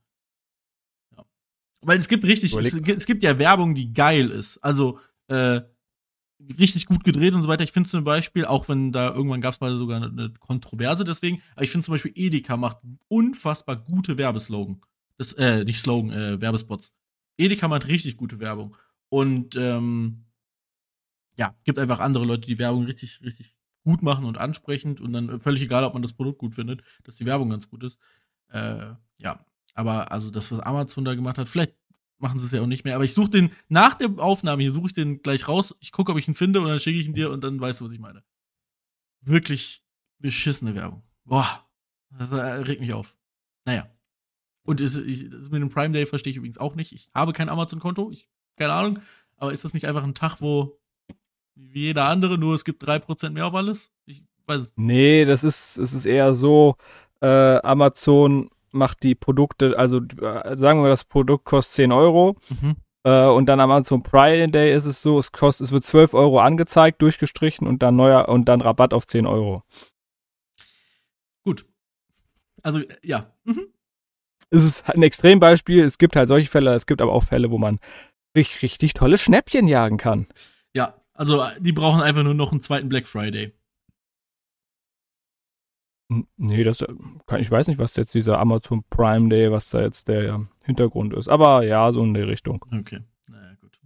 Weil es gibt richtig, es, es, gibt ja Werbung, die geil ist. Also, äh, richtig gut gedreht und so weiter. Ich finde zum Beispiel, auch wenn da irgendwann gab es mal sogar eine, eine, Kontroverse deswegen, aber ich finde zum Beispiel Edeka macht unfassbar gute Werbeslogan. Das, äh, nicht Slogan, äh, Werbespots. Edeka macht richtig gute Werbung. Und ähm, ja, gibt einfach andere Leute, die Werbung richtig, richtig gut machen und ansprechend und dann völlig egal, ob man das Produkt gut findet, dass die Werbung ganz gut ist. Äh, ja, aber also das, was Amazon da gemacht hat, vielleicht machen sie es ja auch nicht mehr. Aber ich suche den nach der Aufnahme hier, suche ich den gleich raus. Ich gucke, ob ich ihn finde und dann schicke ich ihn dir und dann weißt du, was ich meine. Wirklich beschissene Werbung. Boah, das regt mich auf. Naja. Und ist, ich, das mit dem Prime Day verstehe ich übrigens auch nicht. Ich habe kein Amazon-Konto, ich keine Ahnung. Aber ist das nicht einfach ein Tag, wo wie jeder andere, nur es gibt 3% mehr auf alles? Ich weiß es. Nee, das ist, es ist eher so, äh, Amazon macht die Produkte, also äh, sagen wir, das Produkt kostet 10 Euro. Mhm. Äh, und dann am Amazon Prime Day ist es so, es kostet, es wird 12 Euro angezeigt, durchgestrichen und dann neuer und dann Rabatt auf 10 Euro. Gut. Also, ja. Mhm. Es ist ein Extrembeispiel. Es gibt halt solche Fälle, es gibt aber auch Fälle, wo man richtig, richtig tolle Schnäppchen jagen kann. Also die brauchen einfach nur noch einen zweiten Black Friday. Nee, das kann, ich weiß nicht, was jetzt dieser Amazon Prime Day, was da jetzt der Hintergrund ist. Aber ja, so in der Richtung. Okay, naja, gut.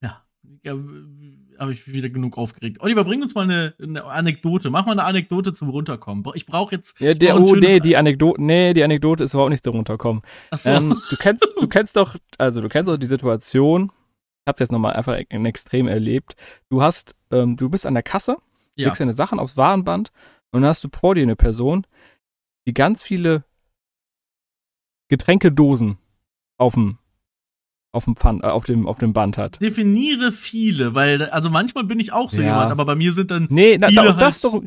Ja, ja habe ich wieder genug aufgeregt. Oliver, bring uns mal eine, eine, Anekdote. Mach mal eine Anekdote zum Runterkommen. Ich brauche jetzt. Ja, der, oh, nee, die Anekdote, nee, die Anekdote ist überhaupt nicht zum Runterkommen. Ach so. Ähm, du kennst, du kennst doch, also du kennst doch die Situation. Ich habe jetzt nochmal einfach ein Extrem erlebt. Du hast, ähm, du bist an der Kasse ja. legst deine Sachen aufs Warenband und dann hast du vor dir eine Person, die ganz viele Getränkedosen auf dem auf dem, Pfand, äh, auf, dem, auf dem Band hat. Definiere viele, weil, also manchmal bin ich auch so ja. jemand, aber bei mir sind dann. Nee, na, viele da, das doch.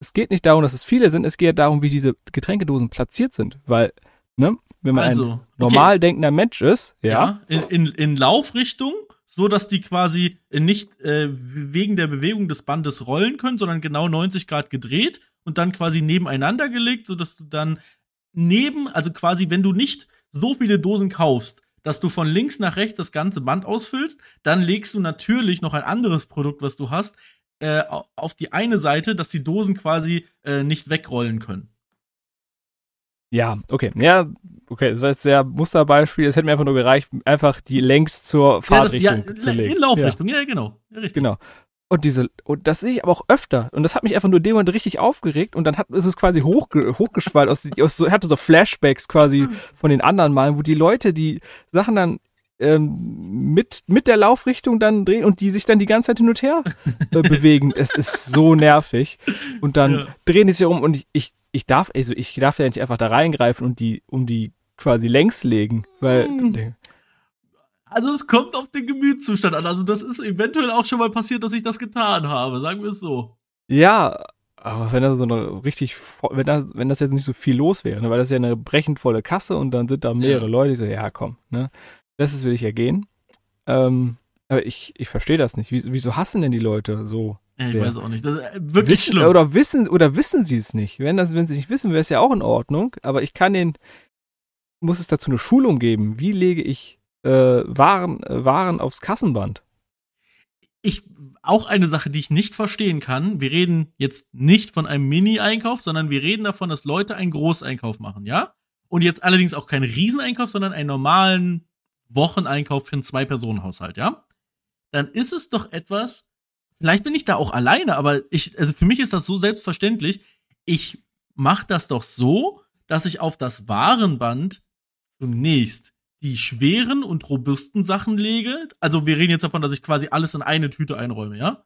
Es geht nicht darum, dass es viele sind, es geht darum, wie diese Getränkedosen platziert sind. Weil, ne, wenn man also, ein normal okay. denkender Mensch ist, ja. ja in, in, in Laufrichtung so dass die quasi nicht äh, wegen der Bewegung des Bandes rollen können, sondern genau 90 Grad gedreht und dann quasi nebeneinander gelegt, so dass du dann neben, also quasi, wenn du nicht so viele Dosen kaufst, dass du von links nach rechts das ganze Band ausfüllst, dann legst du natürlich noch ein anderes Produkt, was du hast, äh, auf die eine Seite, dass die Dosen quasi äh, nicht wegrollen können. Ja, okay. Ja, okay, das war jetzt sehr Musterbeispiel. Es hätte mir einfach nur gereicht, einfach die längs zur Fahrtrichtung ja, das, ja, zu legen. In Laufrichtung, ja, ja genau. Ja, richtig. Genau. Und diese, und das sehe ich aber auch öfter. Und das hat mich einfach nur dem Moment richtig aufgeregt. Und dann hat, ist es quasi hochge, hochgeschwallt aus, aus so, hatte so Flashbacks quasi mhm. von den anderen Malen, wo die Leute die Sachen dann ähm, mit, mit der Laufrichtung dann drehen und die sich dann die ganze Zeit hin und her äh, bewegen. Es ist so nervig. Und dann ja. drehen die sich um und ich, ich, ich darf, also ich darf ja nicht einfach da reingreifen und die, um die quasi längs legen, weil Hm. Also es kommt auf den Gemütszustand an. Also das ist eventuell auch schon mal passiert, dass ich das getan habe, sagen wir es so. ja, aber wenn da so eine richtig, wenn das, wenn das jetzt nicht so viel los wäre, ne, weil das ist ja eine brechend volle Kasse und dann sind da mehrere Ja. Leute, die so, ja komm, ne, das ist will ich ja gehen. Ähm, aber ich, ich verstehe das nicht. Wieso, wieso hassen denn die Leute so? Ja, ich Ja. weiß auch nicht. Das ist äh, wirklich wissen, schlimm. Oder wissen, oder wissen sie es nicht? Wenn, das, wenn sie nicht wissen, wäre es ja auch in Ordnung. Aber ich kann den, muss es dazu eine Schulung geben. Wie lege ich äh, Waren, äh, Waren aufs Kassenband? ich auch eine Sache, die ich nicht verstehen kann. Wir reden jetzt nicht von einem Mini-Einkauf, sondern wir reden davon, dass Leute einen Großeinkauf machen, ja? Und jetzt allerdings auch keinen Rieseneinkauf, sondern einen normalen Wocheneinkauf für einen Zwei-Personen-Haushalt, ja? Dann ist es doch etwas, vielleicht bin ich da auch alleine, aber ich, also für mich ist das so selbstverständlich. Ich mache das doch so, dass ich auf das Warenband zunächst die schweren und robusten Sachen lege. Also wir reden jetzt davon, dass ich quasi alles in eine Tüte einräume, ja?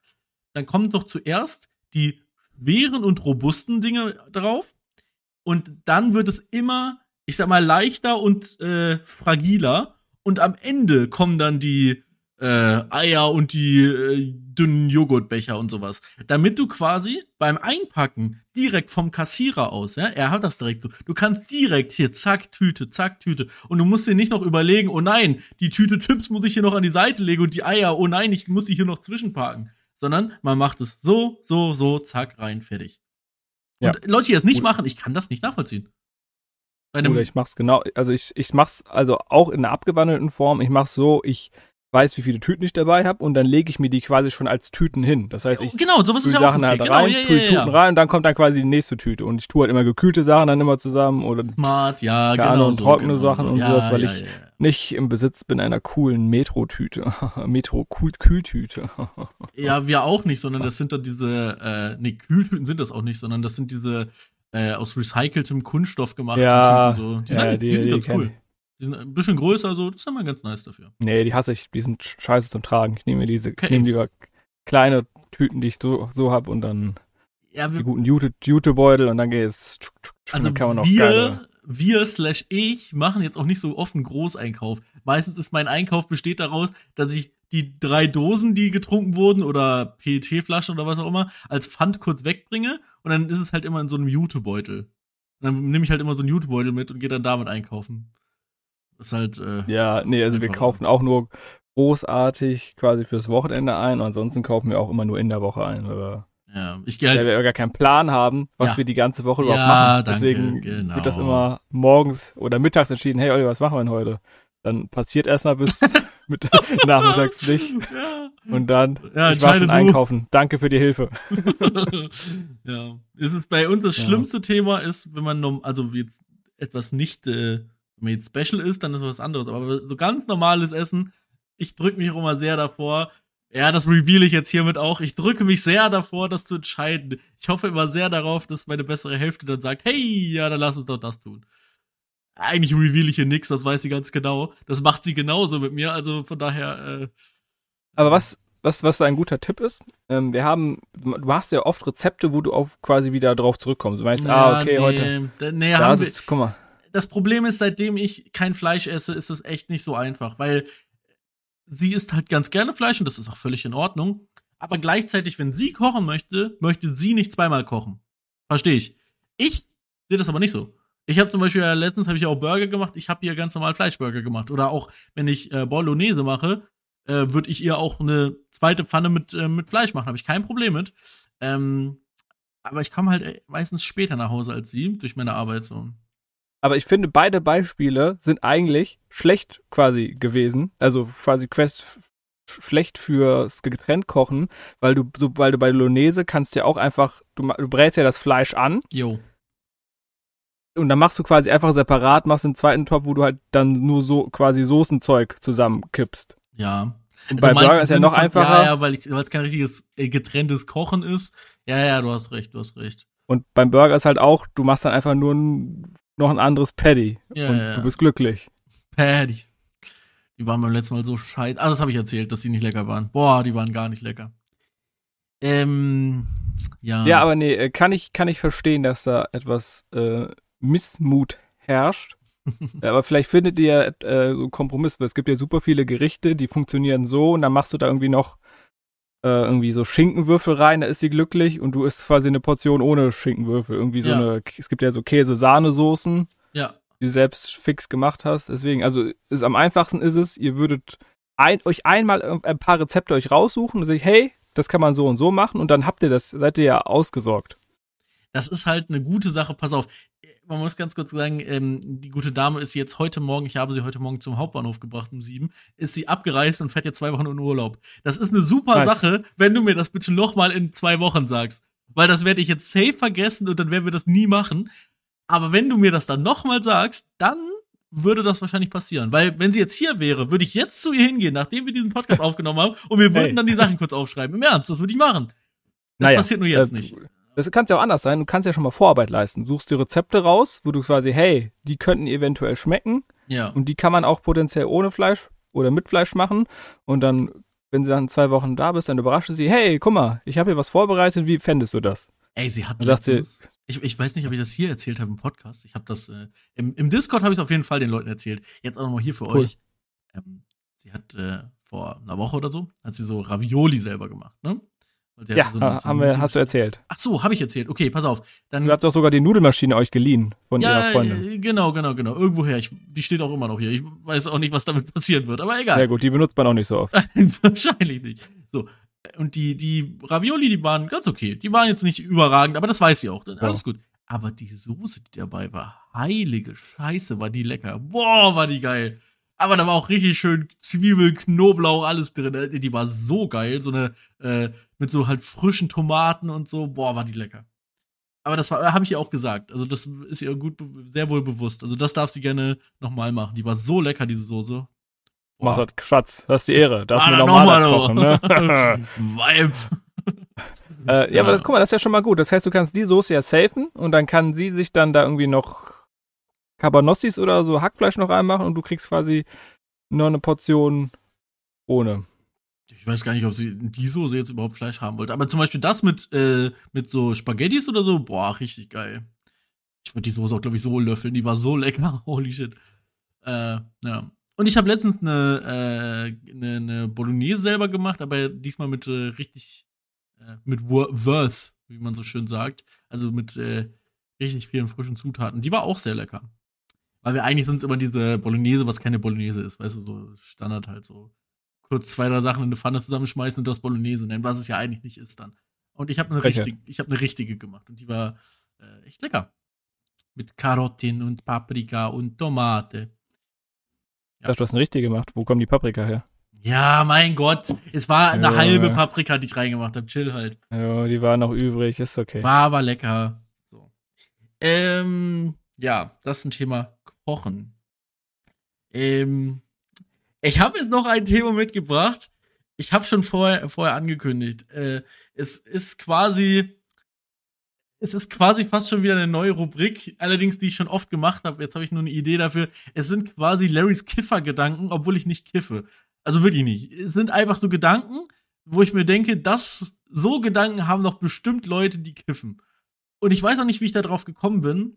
Dann kommen doch zuerst die schweren und robusten Dinge drauf. Und dann wird es immer, ich sag mal, leichter und äh, fragiler. Und am Ende kommen dann die äh, Eier und die äh, dünnen Joghurtbecher und sowas. Damit du quasi beim Einpacken direkt vom Kassierer aus, ja, er hat das direkt so. Du kannst direkt hier, zack, Tüte, zack, Tüte. Und du musst dir nicht noch überlegen, oh nein, die Tüte Chips muss ich hier noch an die Seite legen und die Eier, oh nein, ich muss sie hier noch zwischenparken. Sondern man macht es so, so, so, zack, rein, fertig. Und Leute, die das nicht Gut. machen, ich kann das nicht nachvollziehen. Oder ich mach's genau, also ich, ich mach's also auch in einer abgewandelten Form. Ich mach's so, ich weiß, wie viele Tüten ich dabei habe und dann lege ich mir die quasi schon als Tüten hin. Das heißt, ich genau, sowas ist ja Sachen okay. halt genau, rein, ja, tue ja, die Tüten ja. rein und dann kommt dann quasi die nächste Tüte. Und ich tue halt immer gekühlte Sachen dann immer zusammen oder Smart, ja, genau. Ahnung, so, trockene genau Sachen so. und sowas, weil ich- nicht im Besitz bin einer coolen Metro-Tüte. Metro-Kühltüte. Ja, wir auch nicht, sondern das sind dann diese, äh, nee, Kühltüten sind das auch nicht, sondern das sind diese äh, aus recyceltem Kunststoff gemachten Ja, Tüten. So. Die, ja, sind, die, die- sind die ganz cool. Die sind ein bisschen größer, so, das ist immer ganz nice dafür. nee, die hasse ich. Die sind sch- scheiße zum Tragen. Ich nehme mir diese, Okay. ich nehme lieber kleine Tüten, die ich so, so habe und dann Ja, die wir, guten Jute- Jutebeutel und dann geht es. also dann kann man geile- wir, wir slash ich machen jetzt auch nicht so oft einen Großeinkauf. Meistens ist mein Einkauf besteht daraus, dass ich die drei Dosen, die getrunken wurden oder PET-Flaschen oder was auch immer, als Pfand kurz wegbringe und dann ist es halt immer in so einem Jutebeutel. Und dann nehme ich halt immer so einen Jutebeutel mit und gehe dann damit einkaufen. Ist halt, äh, Ja, nee, also wir kaufen auch nur großartig quasi fürs Wochenende ein und ansonsten kaufen wir auch immer nur in der Woche ein, weil wir, ja, ich gehe weil halt, wir gar keinen Plan haben, was Ja. wir die ganze Woche überhaupt Ja, machen. danke, Deswegen genau. wird das immer morgens oder mittags entschieden, hey Olli, was machen wir denn heute? Dann passiert erstmal bis mit, nachmittags nicht ja, und dann ja ich war schon einkaufen. Danke für die Hilfe. ja. Ist es bei uns das schlimmste Thema ist, wenn man also jetzt etwas nicht, äh, wenn man jetzt special ist, dann ist was anderes. Aber so ganz normales Essen, ich drücke mich auch immer sehr davor. Ja, das reveal ich jetzt hiermit auch. Ich drücke mich sehr davor, das zu entscheiden. Ich hoffe immer sehr darauf, dass meine bessere Hälfte dann sagt, hey, ja, dann lass uns doch das tun. Eigentlich reveal ich hier nix, das weiß sie ganz genau. Das macht sie genauso mit mir, also von daher, äh, Aber was, was, was ein guter Tipp ist, ähm, wir haben, du hast ja oft Rezepte, wo du auf quasi wieder drauf zurückkommst. Du meinst, ah, ja, okay, nee, heute. Nee, Da haben ist wir, guck mal. Das Problem ist, seitdem ich kein Fleisch esse, ist es echt nicht so einfach, weil sie isst halt ganz gerne Fleisch und das ist auch völlig in Ordnung. Aber gleichzeitig, wenn sie kochen möchte, möchte sie nicht zweimal kochen. Verstehe ich. Ich sehe das aber nicht so. Ich habe zum Beispiel ja, letztens habe ich ja auch Burger gemacht. Ich habe ihr ganz normal Fleischburger gemacht. Oder auch wenn ich äh, Bolognese mache, äh, würde ich ihr auch eine zweite Pfanne mit, äh, mit Fleisch machen. Habe ich kein Problem mit. Ähm, aber ich komme halt äh, meistens später nach Hause als sie durch meine Arbeit so. Aber ich finde, beide Beispiele sind eigentlich schlecht quasi gewesen. Also quasi Quest schlecht fürs getrennt kochen, weil du, so, weil du bei Bolognese kannst ja auch einfach, du, du brätst ja das Fleisch an Jo. und dann machst du quasi einfach separat, machst einen zweiten Topf, wo du halt dann nur so quasi Soßenzeug zusammenkippst. Ja. Und bei Burger ist ja noch einfacher. Ja, ja, weil es kein richtiges äh, getrenntes Kochen ist. Ja, ja, du hast recht, du hast recht. Und beim Burger ist halt auch, du machst dann einfach nur ein, noch ein anderes Patty Ja, und ja, du bist glücklich. Paddy. Die waren beim letzten Mal so scheiße. Ah, das habe ich erzählt, dass die nicht lecker waren. Boah, die waren gar nicht lecker. Ähm, ja. Ja, aber nee, äh, kann ich, kann ich verstehen, dass da etwas äh, Missmut herrscht. Aber vielleicht findet ihr äh, so einen Kompromiss, weil es gibt ja super viele Gerichte, die funktionieren so und dann machst du da irgendwie noch äh, irgendwie so Schinkenwürfel rein, da ist sie glücklich und du isst quasi eine Portion ohne Schinkenwürfel. Irgendwie so Ja. eine, es gibt ja so Käse-Sahnesoßen, Ja. die du selbst fix gemacht hast. Deswegen, also ist am einfachsten ist es, ihr würdet ein, euch einmal ein paar Rezepte euch raussuchen und sagt, hey, das kann man so und so machen und dann habt ihr das, seid ihr ja ausgesorgt. Das ist halt eine gute Sache. Pass auf, man muss ganz kurz sagen, ähm, die gute Dame ist jetzt heute Morgen, ich habe sie heute Morgen zum Hauptbahnhof gebracht um sieben, ist sie abgereist und fährt jetzt zwei Wochen in Urlaub. Das ist eine super Nice. Sache, wenn du mir das bitte noch mal in zwei Wochen sagst. Weil das werde ich jetzt safe vergessen und dann werden wir das nie machen. Aber wenn du mir das dann noch mal sagst, dann würde das wahrscheinlich passieren. Weil wenn sie jetzt hier wäre, würde ich jetzt zu ihr hingehen, nachdem wir diesen Podcast aufgenommen haben, und wir würden Hey. dann die Sachen kurz aufschreiben. Im Ernst, das würde ich machen. Das Naja, passiert nur jetzt äh, nicht. Das kann ja auch anders sein. Du kannst ja schon mal Vorarbeit leisten. Du suchst die Rezepte raus, wo du quasi, hey, die könnten eventuell schmecken Ja. und die kann man auch potenziell ohne Fleisch oder mit Fleisch machen. Und dann, wenn sie dann zwei Wochen da bist, dann überrascht du sie, hey, guck mal, ich habe hier was vorbereitet, wie fändest du das? Ey, sie hat sie- letztens, ich, ich weiß nicht, ob ich das hier erzählt habe im Podcast. Ich habe das äh, im, im Discord habe ich es auf jeden Fall den Leuten erzählt. Jetzt auch nochmal hier für Cool. euch. Ähm, sie hat äh, vor einer Woche oder so hat sie so Ravioli selber gemacht, ne? Ja, so eine- so haben wir, hast du erzählt. Ach so, habe ich erzählt. Okay, pass auf. Dann Du habt doch sogar die Nudelmaschine euch geliehen von ihrer ja, Freundin. äh, genau, genau, genau. Irgendwoher. Ich, die steht auch immer noch hier. Ich weiß auch nicht, was damit passieren wird, aber egal. Sehr gut, die benutzt man auch nicht so oft. Wahrscheinlich nicht. So. Und die, die Ravioli, die waren ganz okay. Die waren jetzt nicht überragend, aber das weiß sie auch. Alles gut. Aber die Soße, die dabei war, heilige Scheiße, war die lecker. Boah, war die geil. Aber da war auch richtig schön Zwiebel, Knoblauch, alles drin. Die war so geil. So eine, äh, mit so halt frischen Tomaten und so. Boah, war die lecker. Aber das habe ich ihr auch gesagt. Also, das ist ihr gut, sehr wohl bewusst. Also, das darf sie gerne nochmal machen. Die war so lecker, diese Soße. Mach das, Schatz, hast die Ehre. Darfst Ah, mir normal noch kochen, ne? Vibe. äh, ja, aber das, guck mal, das ist ja schon mal gut. Das heißt, du kannst die Soße ja safen und dann kann sie sich dann da irgendwie noch Cabanossis oder so Hackfleisch noch reinmachen und du kriegst quasi noch eine Portion ohne. Ich weiß gar nicht, ob sie die Soße jetzt überhaupt Fleisch haben wollte. Aber zum Beispiel das mit, äh, mit so Spaghettis oder so, boah, richtig geil. Ich würde die Soße auch, glaube ich, so löffeln. Die war so lecker. Holy shit. Äh, ja. Und ich habe letztens eine, äh, eine, eine Bolognese selber gemacht, aber diesmal mit äh, richtig, äh, mit Wor- Worth, wie man so schön sagt. Also mit äh, richtig vielen frischen Zutaten. Die war auch sehr lecker. Weil wir eigentlich sonst immer diese Bolognese, was keine Bolognese ist, weißt du, so Standard halt so. Kurz zwei, drei Sachen in eine Pfanne zusammenschmeißen und das Bolognese nennen, was es ja eigentlich nicht ist dann. Und ich habe eine richtige, ich habe eine richtige gemacht und die war äh, echt lecker. Mit Karotten und Paprika und Tomate. Ich dachte, du hast eine richtige gemacht. Wo kommen die Paprika her? Ja, mein Gott. Es war eine Ja. halbe Paprika, die ich reingemacht habe. Chill halt. Ja, die waren noch übrig, ist okay. War aber lecker. So. Ähm, ja, das ist ein Thema Kochen. Ähm, ich habe jetzt noch ein Thema mitgebracht. Ich habe schon vorher, vorher angekündigt. Äh, es ist quasi, es ist quasi fast schon wieder eine neue Rubrik, allerdings die ich schon oft gemacht habe. Jetzt habe ich nur eine Idee dafür. Es sind quasi Larrys Kiffer-Gedanken, obwohl ich nicht kiffe. Also wirklich nicht. Es sind einfach so Gedanken, wo ich mir denke, dass so Gedanken haben doch bestimmt Leute, die kiffen. Und ich weiß auch nicht, wie ich da drauf gekommen bin,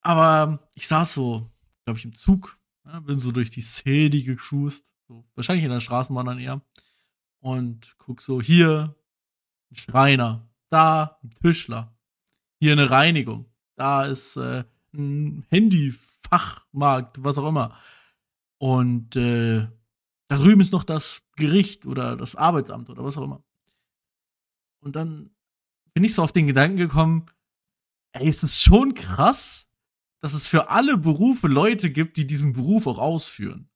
aber ich saß so, glaube ich, im Zug, ja, bin so durch die City gecruised, so, wahrscheinlich in der Straßenbahn dann eher, und guck so, hier ein Schreiner, da ein Tischler, hier eine Reinigung, da ist äh, ein Handyfachmarkt, was auch immer. Und äh, da drüben ist noch das Gericht oder das Arbeitsamt oder was auch immer. Und dann bin ich so auf den Gedanken gekommen, ey, es ist schon krass, dass es für alle Berufe Leute gibt, die diesen Beruf auch ausführen.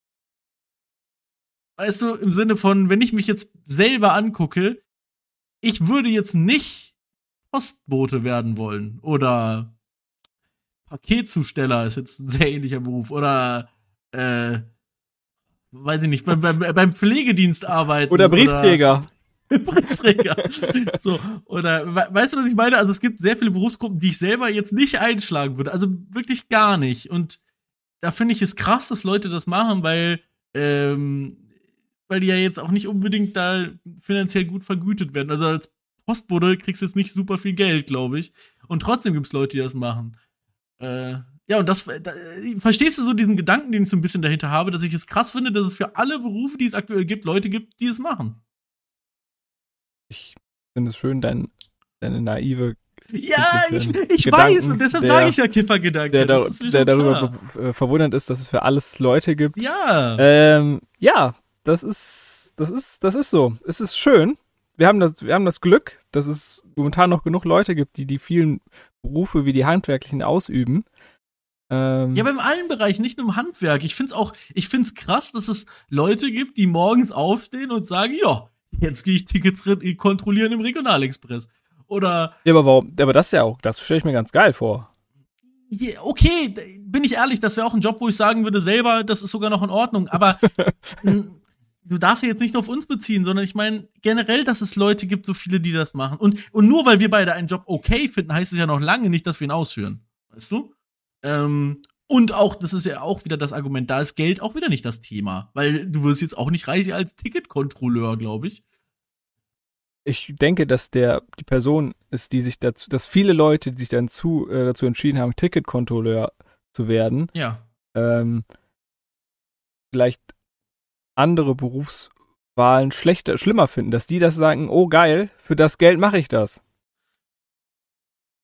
Weißt du, im Sinne von, wenn ich mich jetzt selber angucke, ich würde jetzt nicht Postbote werden wollen oder Paketzusteller ist jetzt ein sehr ähnlicher Beruf oder äh, weiß ich nicht, beim, beim, beim Pflegedienst arbeiten. Oder Briefträger. Briefträger. so, oder we- weißt du, was ich meine? Also es gibt sehr viele Berufsgruppen, die ich selber jetzt nicht einschlagen würde. Also wirklich gar nicht. Und da finde ich es krass, dass Leute das machen, weil, ähm, weil die ja jetzt auch nicht unbedingt da finanziell gut vergütet werden. Also als Postbote kriegst du jetzt nicht super viel Geld, glaube ich. Und trotzdem gibt es Leute, die das machen. Äh, Ja, und das, da, verstehst du so diesen Gedanken, den ich so ein bisschen dahinter habe, dass ich es krass finde, dass es für alle Berufe, die es aktuell gibt, Leute gibt, die es machen. Ich finde es schön, dein, deine naive ja, ich, ich weiß und deshalb sage ich ja Kiffergedanke. Der, da, der darüber äh, verwundert ist, dass es für alles Leute gibt. Ja. Ähm, ja, das ist, das ist, das ist so. Es ist schön. Wir haben das, wir haben das Glück, dass es momentan noch genug Leute gibt, die die vielen Berufe wie die handwerklichen ausüben. Ähm, ja, aber in allen Bereichen, nicht nur im Handwerk. Ich finde es auch, ich finde es krass, dass es Leute gibt, die morgens aufstehen und sagen, ja, jetzt gehe ich Tickets kontrollieren im Regionalexpress. Oder. Ja, aber warum? Aber das ist ja auch, das stelle ich mir ganz geil vor. Okay, bin ich ehrlich, das wäre auch ein Job, wo ich sagen würde, selber, das ist sogar noch in Ordnung. Aber du darfst ja jetzt nicht nur auf uns beziehen, sondern ich meine generell, dass es Leute gibt, so viele, die das machen. Und, und nur weil wir beide einen Job okay finden, heißt es ja noch lange nicht, dass wir ihn ausführen. Weißt du? Ähm, und auch, das ist ja auch wieder das Argument, da ist Geld auch wieder nicht das Thema. Weil du wirst jetzt auch nicht reich als Ticketkontrolleur, glaube ich ich denke, dass der die Person ist, die sich dazu, dass viele Leute, die sich dann zu, äh, dazu entschieden haben, Ticketkontrolleur zu werden, ja. ähm, vielleicht andere Berufswahlen schlechter, schlimmer finden, dass die das sagen, oh geil, für das Geld mache ich das.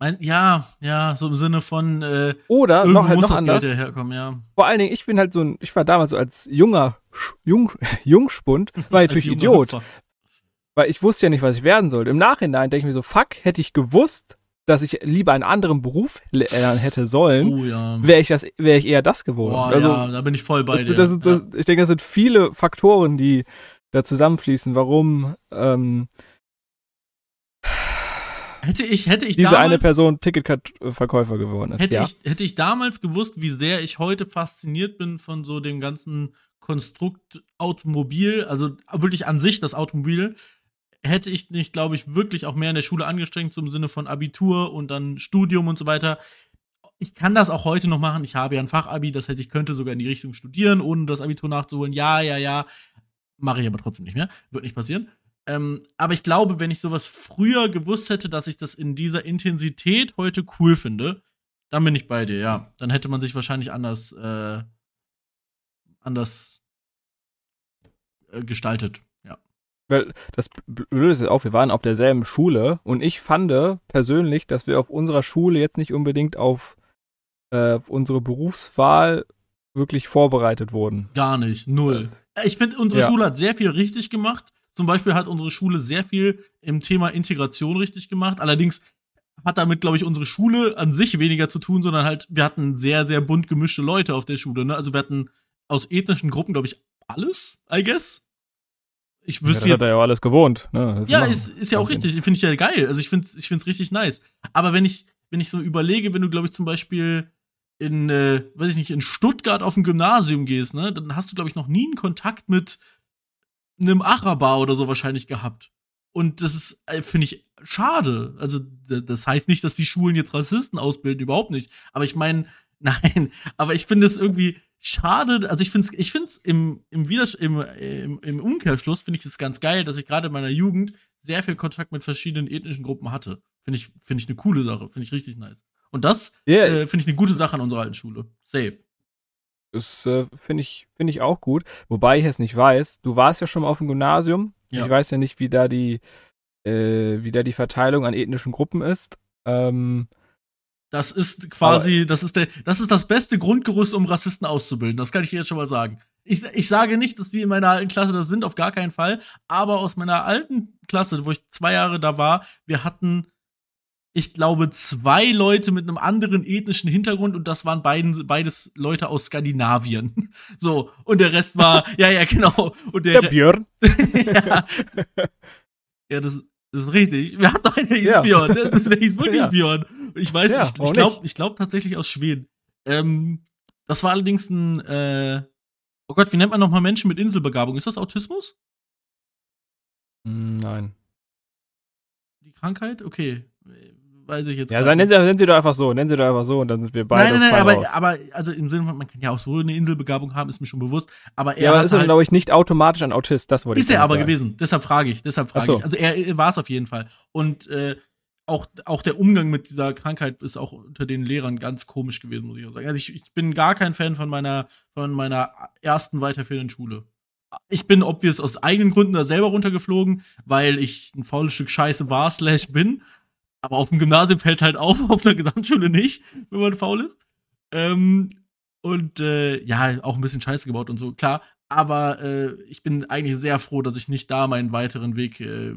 Mein, ja, ja, so im Sinne von äh, oder noch halt noch anders. herkommen, ja. Vor allen Dingen, ich bin halt so ein, ich war damals so als junger Jung, Jungspund, war ich natürlich Idiot, Hüpfer weil ich wusste ja nicht, was ich werden sollte. Im Nachhinein denke ich mir so, fuck, hätte ich gewusst, dass ich lieber einen anderen Beruf lernen hätte sollen, oh, ja. wäre ich das, wäre ich eher das geworden. Boah, also, ja, da bin ich voll bei das, dir. Das, das, ich denke, das sind viele Faktoren, die da zusammenfließen, warum ähm, hätte ich, hätte ich diese damals, eine Person Ticketverkäufer geworden ist. Hätte, ja? ich, hätte ich damals gewusst, wie sehr ich heute fasziniert bin von so dem ganzen Konstrukt Automobil, also wirklich an sich das Automobil, hätte ich nicht, glaube ich, wirklich auch mehr in der Schule angestrengt, so im Sinne von Abitur und dann Studium und so weiter. Ich kann das auch heute noch machen. Ich habe ja ein Fachabi, das heißt, ich könnte sogar in die Richtung studieren, ohne das Abitur nachzuholen. Ja, ja, ja. Mache ich aber trotzdem nicht mehr. Wird nicht passieren. Ähm, aber ich glaube, wenn ich sowas früher gewusst hätte, dass ich das in dieser Intensität heute cool finde, dann bin ich bei dir, ja. Dann hätte man sich wahrscheinlich anders, äh, anders äh, gestaltet. Weil das Blöde ist auch, wir waren auf derselben Schule und ich fand persönlich, dass wir auf unserer Schule jetzt nicht unbedingt auf äh, unsere Berufswahl wirklich vorbereitet wurden. Gar nicht, null. Ich finde, unsere ja. Schule hat sehr viel richtig gemacht. Zum Beispiel hat unsere Schule sehr viel im Thema Integration richtig gemacht. Allerdings hat damit, glaube ich, unsere Schule an sich weniger zu tun, sondern halt, wir hatten sehr, sehr bunt gemischte Leute auf der Schule. Ne? Also wir hatten aus ethnischen Gruppen, glaube ich, alles, I guess ich wüsste ja, das hat er ja auch alles gewohnt. Ne? Ja, ist, ist ja auch richtig. Finde ich ja geil. Also ich finde ich es richtig nice. Aber wenn ich, wenn ich so überlege, wenn du, glaube ich, zum Beispiel in, äh, weiß ich nicht, in Stuttgart auf ein Gymnasium gehst, ne, dann hast du, glaube ich, noch nie einen Kontakt mit einem Araber oder so wahrscheinlich gehabt. Und das ist, äh, finde ich, schade. Also, das heißt nicht, dass die Schulen jetzt Rassisten ausbilden, überhaupt nicht. Aber ich meine, nein, aber ich finde es irgendwie, schade, also ich finde es ich find's im, im, Widers im, im, im Umkehrschluss finde ich es ganz geil, dass ich gerade in meiner Jugend sehr viel Kontakt mit verschiedenen ethnischen Gruppen hatte. Finde ich, finde ich eine coole Sache, finde ich richtig nice. Und das yeah. äh, finde ich eine gute Sache an unserer alten Schule. Safe. Das äh, finde ich, finde ich auch gut. Wobei ich es nicht weiß. Du warst ja schon mal auf dem Gymnasium. Ja. Ich weiß ja nicht, wie da die, äh, wie da die Verteilung an ethnischen Gruppen ist. Ähm, das ist quasi, Aber das ist der, das ist das beste Grundgerüst, um Rassisten auszubilden. Das kann ich dir jetzt schon mal sagen. Ich, ich sage nicht, dass die in meiner alten Klasse das sind, auf gar keinen Fall. Aber aus meiner alten Klasse, wo ich zwei Jahre da war, wir hatten, ich glaube, zwei Leute mit einem anderen ethnischen Hintergrund und das waren beiden, beides Leute aus Skandinavien. So. Und der Rest war, ja, ja, genau. Und der, der Björn. ja. ja, das, das ist richtig. Wir hatten doch einen, der hieß ja. Björn. Das, der hieß wirklich ja. Björn. Ich weiß, ja, ich, ich glaube ich glaub tatsächlich aus Schweden. Ähm, das war allerdings ein, äh, oh Gott, wie nennt man nochmal Menschen mit Inselbegabung? Ist das Autismus? Nein. Die Krankheit? Okay. Weiß ich jetzt. Ja, nennen sie, nennen sie doch einfach so, nennen sie doch einfach so und dann sind wir beide. Nein, nein, nein, aber, aber, also im Sinne von, man kann ja auch so eine Inselbegabung haben, ist mir schon bewusst. Aber er. Ja, aber ist halt, glaube ich, nicht automatisch ein Autist, das wollte ich Ist er aber sagen. gewesen, deshalb frage ich, deshalb frage so. ich. Also er, war es auf jeden Fall. Und äh, auch, auch der Umgang mit dieser Krankheit ist auch unter den Lehrern ganz komisch gewesen, muss ich auch sagen. Also ich, ich bin gar kein Fan von meiner, von meiner ersten weiterführenden Schule. Ich bin obvious aus eigenen Gründen da selber runtergeflogen, weil ich ein faules Stück Scheiße war, slash bin. Aber auf dem Gymnasium fällt halt auf, auf der Gesamtschule nicht, wenn man faul ist. Ähm, und äh, ja, auch ein bisschen Scheiße gebaut und so, klar. Aber äh, ich bin eigentlich sehr froh, dass ich nicht da meinen weiteren Weg äh,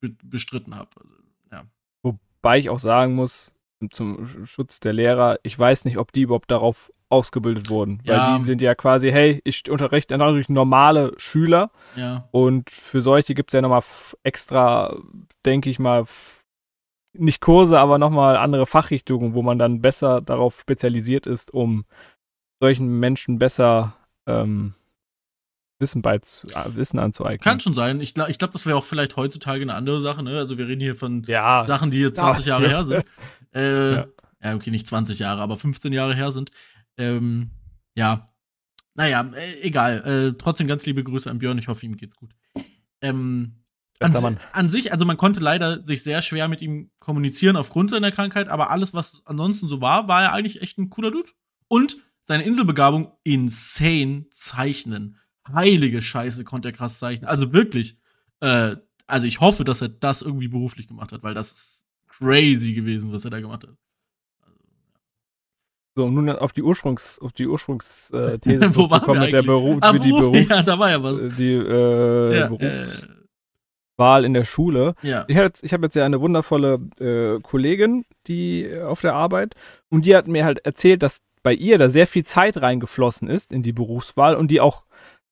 be bestritten habe. Also, ja. Wobei ich auch sagen muss, zum Schutz der Lehrer, ich weiß nicht, ob die überhaupt darauf ausgebildet wurden. Ja. Weil die sind ja quasi, hey, ich unterrichte natürlich normale Schüler Ja. und für solche gibt es ja nochmal extra, denke ich mal, nicht Kurse, aber nochmal andere Fachrichtungen, wo man dann besser darauf spezialisiert ist, um solchen Menschen besser ähm, Wissen, beizu äh, Wissen anzueignen. Kann schon sein. Ich glaube, ich glaub, das wäre auch vielleicht heutzutage eine andere Sache, ne? Also wir reden hier von ja, Sachen, die jetzt Ja. 20 Jahre her sind. Äh, Ja. ja. okay, nicht 20 Jahre, aber 15 Jahre her sind. Ähm, ja. Naja, äh, egal. Äh, trotzdem ganz liebe Grüße an Björn. Ich hoffe, ihm geht's gut. Ähm, Bester Mann. an sich, also man konnte leider sich sehr schwer mit ihm kommunizieren aufgrund seiner Krankheit, aber alles, was ansonsten so war, war er eigentlich echt ein cooler Dude. Und seine Inselbegabung insane zeichnen. Heilige Scheiße konnte er krass zeichnen. Also wirklich. Äh, also ich hoffe, dass er das irgendwie beruflich gemacht hat, weil das ist crazy gewesen, was er da gemacht hat. So, um nun auf die Ursprungs, auf die Ursprungsthese äh, Wo wir mit der? Beruf, Ah, mit die Beruf, Berufs, ja, da war ja was. Die äh, Ja, Berufswahl in der Schule. ja. Ich habe jetzt, ich hab jetzt ja eine wundervolle äh, Kollegin, die äh, auf der Arbeit, und die hat mir halt erzählt, dass bei ihr da sehr viel Zeit reingeflossen ist in die Berufswahl und die auch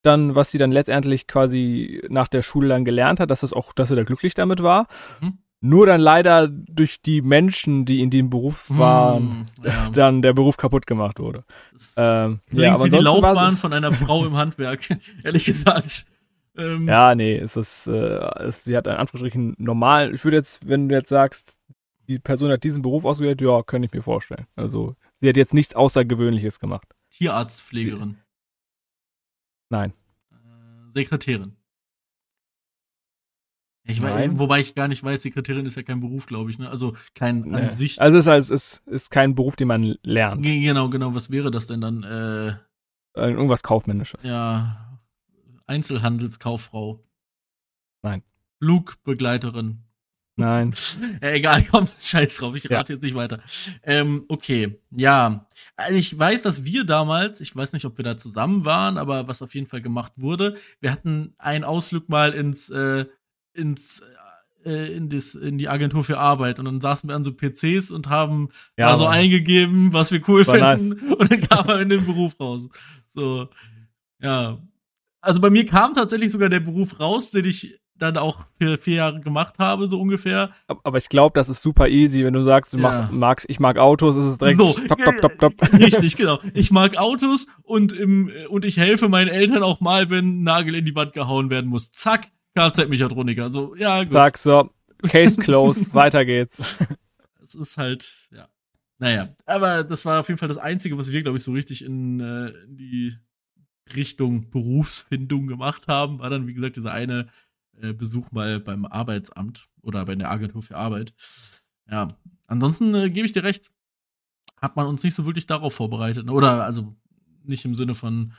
dann, was sie dann letztendlich quasi nach der Schule dann gelernt hat, dass das auch, dass sie da glücklich damit war. Mhm. Nur dann leider durch die Menschen, die in dem Beruf waren, Hm, ja. dann der Beruf kaputt gemacht wurde. Das Ähm, klingt ja, aber wie die Laufbahn von einer Frau im Handwerk, ehrlich gesagt. Ähm, Ja, nee, es ist, äh, es, sie hat in Anführungsstrichen normal. Ich würde jetzt, wenn du jetzt sagst, die Person hat diesen Beruf ausgewählt, ja, könnte ich mir vorstellen. Also, sie hat jetzt nichts Außergewöhnliches gemacht. Tierarztpflegerin. Nein. Äh, Sekretärin. Ich weiß, Nein. wobei ich gar nicht weiß, Sekretärin ist ja kein Beruf, glaube ich, ne? Also kein Nee. an sich. Also, es ist, ist, ist kein Beruf, den man lernt. Ge- Genau, genau, was wäre das denn dann? Äh, Äh, Irgendwas Kaufmännisches. ja, Einzelhandelskauffrau. Nein. Flugbegleiterin. Nein. Ja, egal, komm, scheiß drauf, ich Ja. rate jetzt nicht weiter. Ähm, okay, ja. Also ich weiß, dass wir damals, ich weiß nicht, ob wir da zusammen waren, aber was auf jeden Fall gemacht wurde, wir hatten einen Ausflug mal ins, äh, ins, äh, in, das, in die Agentur für Arbeit und dann saßen wir an so PCs und haben Ja, da so Mann. eingegeben, was wir cool War finden und dann kam er in den Beruf raus. So, ja. Also bei mir kam tatsächlich sogar der Beruf raus, den ich dann auch für vier Jahre gemacht habe, so ungefähr. Aber ich glaube, das ist super easy, wenn du sagst, du Ja. machst, magst, ich mag Autos, ist es direkt So, top, top, top, top. Richtig, genau. Ich mag Autos und im, und ich helfe meinen Eltern auch mal, wenn ein Nagel in die Wand gehauen werden muss. Zack, Kfz-Mechatroniker. So, ja, gut. Sag so, Case closed, weiter geht's. Es ist halt, ja. Naja, aber das war auf jeden Fall das Einzige, was wir, glaube ich, so richtig in, äh, in die Richtung Berufsfindung gemacht haben. War dann, wie gesagt, dieser eine äh, Besuch mal beim Arbeitsamt oder bei der Agentur für Arbeit. Ja, ansonsten äh, gebe ich dir recht, hat man uns nicht so wirklich darauf vorbereitet. ne? Oder also nicht im Sinne von,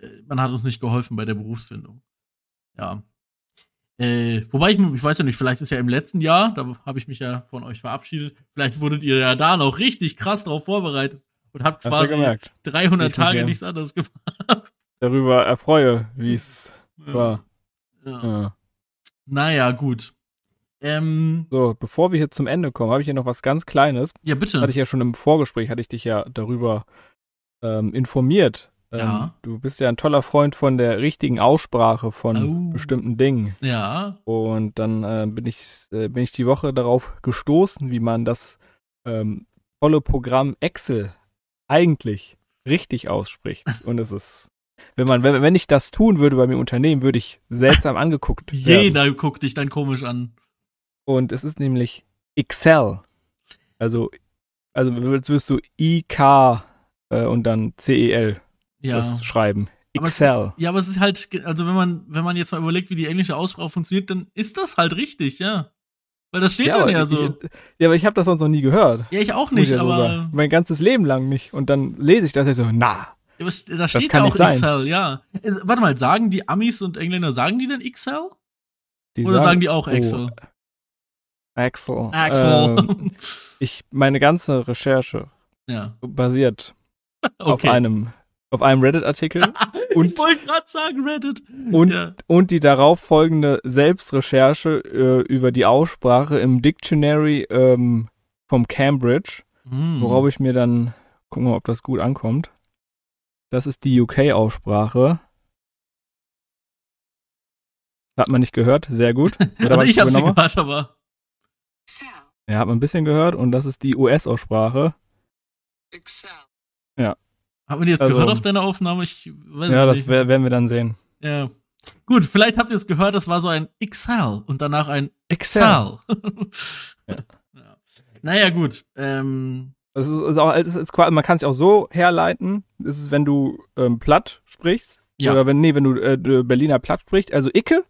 äh, man hat uns nicht geholfen bei der Berufsfindung. Ja. Äh, wobei ich, ich weiß ja nicht, vielleicht ist ja im letzten Jahr, da habe ich mich ja von euch verabschiedet, vielleicht wurdet ihr ja da noch richtig krass drauf vorbereitet und habt Hast quasi gemerkt? 300 Ich Tage nichts anderes gemacht. Darüber erfreue, wie es war. Ja. Ja. Naja, gut. Ähm, So, bevor wir hier zum Ende kommen, habe ich hier noch was ganz Kleines. ja, bitte. hatte ich ja schon im Vorgespräch, hatte ich dich ja darüber ähm, informiert. Ähm, Ja. Du bist ja ein toller Freund von der richtigen Aussprache von Au. bestimmten Dingen. ja. Und dann äh, bin, ich, äh, bin ich die Woche darauf gestoßen, wie man das ähm, tolle Programm Excel eigentlich richtig ausspricht. Und es ist, wenn man, wenn, wenn ich das tun würde bei mir im Unternehmen, würde ich seltsam angeguckt werden. Jeder guckt dich dann komisch an. Und es ist nämlich Excel. Also, also jetzt wirst du IK äh, und dann CEL Ja. das schreiben. Aber Excel. Ist, ja, aber es ist halt, also wenn man, wenn man jetzt mal überlegt, wie die englische Aussprache funktioniert, dann ist das halt richtig, ja. Weil das steht ja, dann ja ich, so. ja, aber ich habe das sonst noch nie gehört. Ja, ich auch nicht, ich ja so aber. sagen. mein ganzes Leben lang nicht. Und dann lese ich das und so, na. Was- Da steht kann ja auch. XL, ja. Äh, Warte mal, sagen die Amis und Engländer, sagen die denn XL? Die Oder sagen die auch oh, Excel? Axel. Axel. Ähm, ich, meine ganze Recherche ja. basiert auf Okay. einem, auf einem Reddit-Artikel ich und, wollte gerade sagen Reddit. und, ja. und die darauf folgende Selbstrecherche äh, über die Aussprache im Dictionary ähm, vom Cambridge, Hm. worauf ich mir dann, gucken ob das gut ankommt. Das ist die UK-Aussprache. Hat man nicht gehört, sehr gut. Oder also ich hab's übernommen? gehört, aber. Excel, Ja, hat man ein bisschen gehört und das ist die US-Aussprache. Excel, Haben wir die jetzt Also- gehört auf deiner Aufnahme? Ich weiß Ja, das nicht. wer- werden wir dann sehen. Ja. Gut, vielleicht habt ihr es gehört, das war so ein XL und danach ein Excel. XL. ja. Naja, gut. Ähm, Das ist, auch, es ist, man kann es auch so herleiten. Das ist, wenn du ähm, platt sprichst. Ja. Oder wenn, nee, wenn du äh, Berliner platt sprichst, also Icke.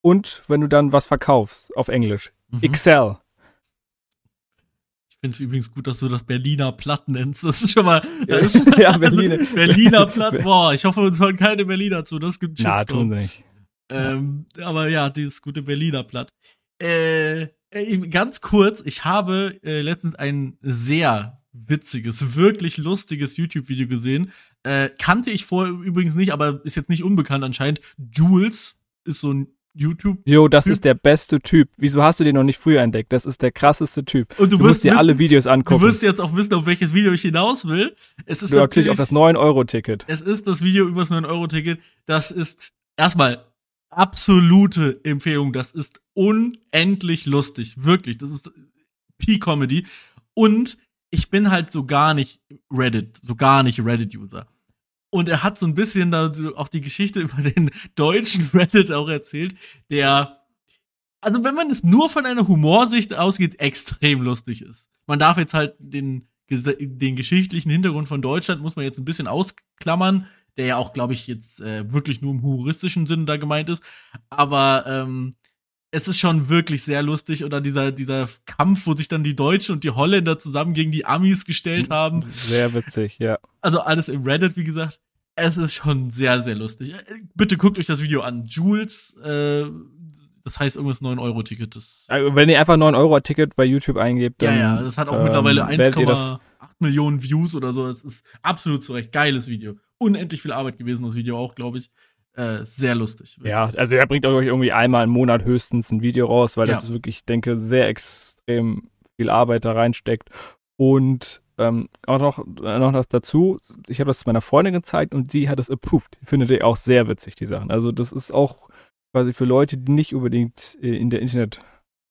Und wenn du dann was verkaufst auf Englisch. mhm. Excel. Ich finde es übrigens gut, dass du das Berliner Platt nennst. Das ist schon mal. Ja, ist ja, Berliner. Berliner Platt. Boah, ich hoffe, uns hören keine Berliner zu. Das gibt Na, Shitstorm. tun sie nicht. Ähm, aber ja, dieses gute Berliner Blatt. Äh, äh, ganz kurz, ich habe äh, letztens ein sehr witziges, wirklich lustiges YouTube-Video gesehen. Äh, kannte ich vorher übrigens nicht, aber ist jetzt nicht unbekannt anscheinend. Jules ist so ein YouTube. Jo, das Typ. ist der beste Typ. Wieso hast du den noch nicht früher entdeckt? Das ist der krasseste Typ. Und du, Du, wirst musst dir wissen, alle Videos du angucken. wirst jetzt auch wissen, auf welches Video ich hinaus will. Es ist Du natürlich auf das 9-Euro-Ticket. Es ist das Video übers 9-Euro-Ticket. Das ist erstmal absolute Empfehlung. Das ist unendlich lustig. Wirklich. Das ist P-Comedy. Und ich bin halt so gar nicht Reddit, so gar nicht Reddit-User. Und er hat so ein bisschen da auch die Geschichte über den deutschen Reddit auch erzählt, der, also wenn man es nur von einer Humorsicht ausgeht, extrem lustig ist. Man darf jetzt halt den, den geschichtlichen Hintergrund von Deutschland muss man jetzt ein bisschen ausklammern, der ja auch, glaube ich, jetzt äh, wirklich nur im humoristischen Sinne da gemeint ist. Aber ähm, es ist schon wirklich sehr lustig. Oder dieser, dieser Kampf, wo sich dann die Deutschen und die Holländer zusammen gegen die Amis gestellt haben. Sehr witzig, ja. Also alles im Reddit, wie gesagt. Es ist schon sehr, sehr lustig. Äh, Bitte guckt euch das Video an. Jules, äh, das heißt irgendwas 9-Euro-Ticket. Das Also, Wenn ihr einfach 9-Euro-Ticket bei YouTube eingebt, ja, dann. ja, das hat auch ähm, mittlerweile werdet ihr das- 1,8 Millionen Views oder so. Es ist absolut zu Recht. Geiles Video. Unendlich viel Arbeit gewesen, das Video auch, glaube ich. Äh, sehr lustig. wirklich. Ja, also er bringt euch irgendwie einmal im Monat höchstens ein Video raus, weil das Ja. ist wirklich, ich denke, sehr extrem viel Arbeit da reinsteckt. Und ähm, auch noch, äh, noch was dazu, ich habe das meiner Freundin gezeigt und sie hat es approved. Findet ihr auch sehr witzig, die Sachen. Also das ist auch quasi für Leute, die nicht unbedingt äh, in der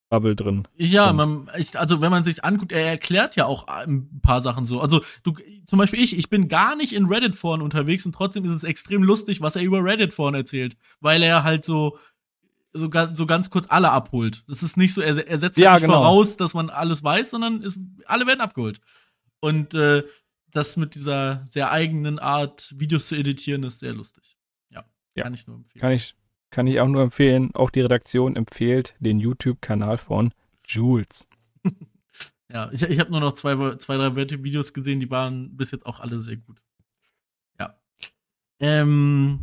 Internet-Bubble drin. Ja, man, ich, also wenn man sich anguckt, er erklärt ja auch ein paar Sachen so. Also du, zum Beispiel ich, ich bin gar nicht in Reddit-Foren unterwegs und trotzdem ist es extrem lustig, was er über Reddit-Foren erzählt, weil er halt so so, so ganz kurz alle abholt. Das ist nicht so, er, er setzt halt Ja, nicht genau. voraus, dass man alles weiß, sondern es, alle werden abgeholt. Und äh, das mit dieser sehr eigenen Art, Videos zu editieren, ist sehr lustig. Ja, Ja. kann ich nur empfehlen. Kann ich, kann ich auch nur empfehlen. Auch die Redaktion empfiehlt den YouTube-Kanal von Jules. Ja, ich, ich habe nur noch zwei, zwei drei Videos gesehen, die waren bis jetzt auch alle sehr gut. Ja. Ähm,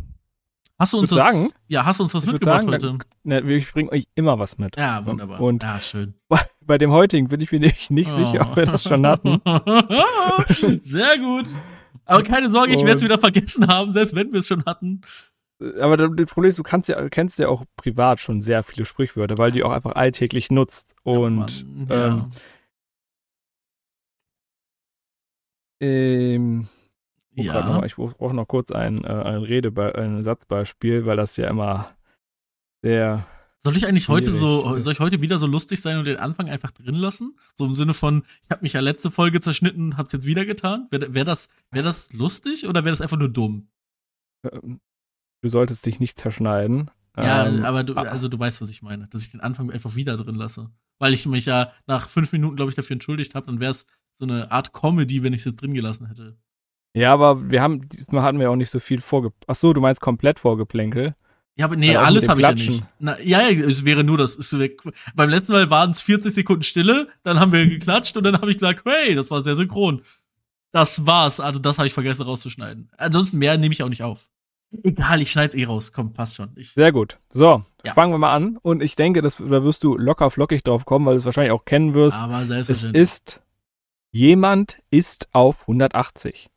hast du uns was, sagen- ja, hast du uns was mitgebracht sagen, heute? Ne, ich bringe euch immer was mit. Ja, wunderbar. Und ja, schön. bei dem heutigen bin ich mir nicht, nicht sicher, ob wir das schon hatten. Sehr gut. Aber keine Sorge, ich werde es wieder vergessen haben, selbst wenn wir es schon hatten. Aber das Problem ist, du kannst ja, kennst ja auch privat schon sehr viele Sprichwörter, weil du die auch einfach alltäglich nutzt. Und Mann, ja. ähm, ähm, oh, grad noch ja. mal, ich brauche noch kurz ein, äh, ein Redebe ein Satzbeispiel, weil das ja immer sehr. Soll ich eigentlich heute so, soll ich heute wieder so lustig sein und den Anfang einfach drin lassen? So im Sinne von, ich habe mich ja letzte Folge zerschnitten, hab's jetzt wieder getan. Wäre wär das, wär das lustig oder wäre das einfach nur dumm? ähm, du solltest dich nicht zerschneiden. Ja, Ähm, aber du, ah, also du weißt, was ich meine, dass ich den Anfang einfach wieder drin lasse. Weil ich mich ja nach fünf Minuten, glaube ich, dafür entschuldigt habe, dann wäre es so eine Art Comedy, wenn ich es jetzt drin gelassen hätte. Ja, aber wir haben, diesmal hatten wir auch nicht so viel vorge. Ach so, du meinst komplett Vorgeplänkel. Ja, aber nee, mit alles habe ich ja nicht. Na, ja, ja, es wäre nur das. Ist weg. Beim letzten Mal waren es 40 Sekunden Stille, dann haben wir geklatscht und dann habe ich gesagt, hey, das war sehr synchron. Das war's. Also das habe ich vergessen rauszuschneiden. Ansonsten mehr nehme ich auch nicht auf. Egal, ich schneid's eh raus. Komm, passt schon. Ich, Sehr gut. So, Ja. fangen wir mal an. Und ich denke, das, da wirst du locker flockig drauf kommen, weil du es wahrscheinlich auch kennen wirst. aber es selbstverständlich. ist, jemand ist auf 180.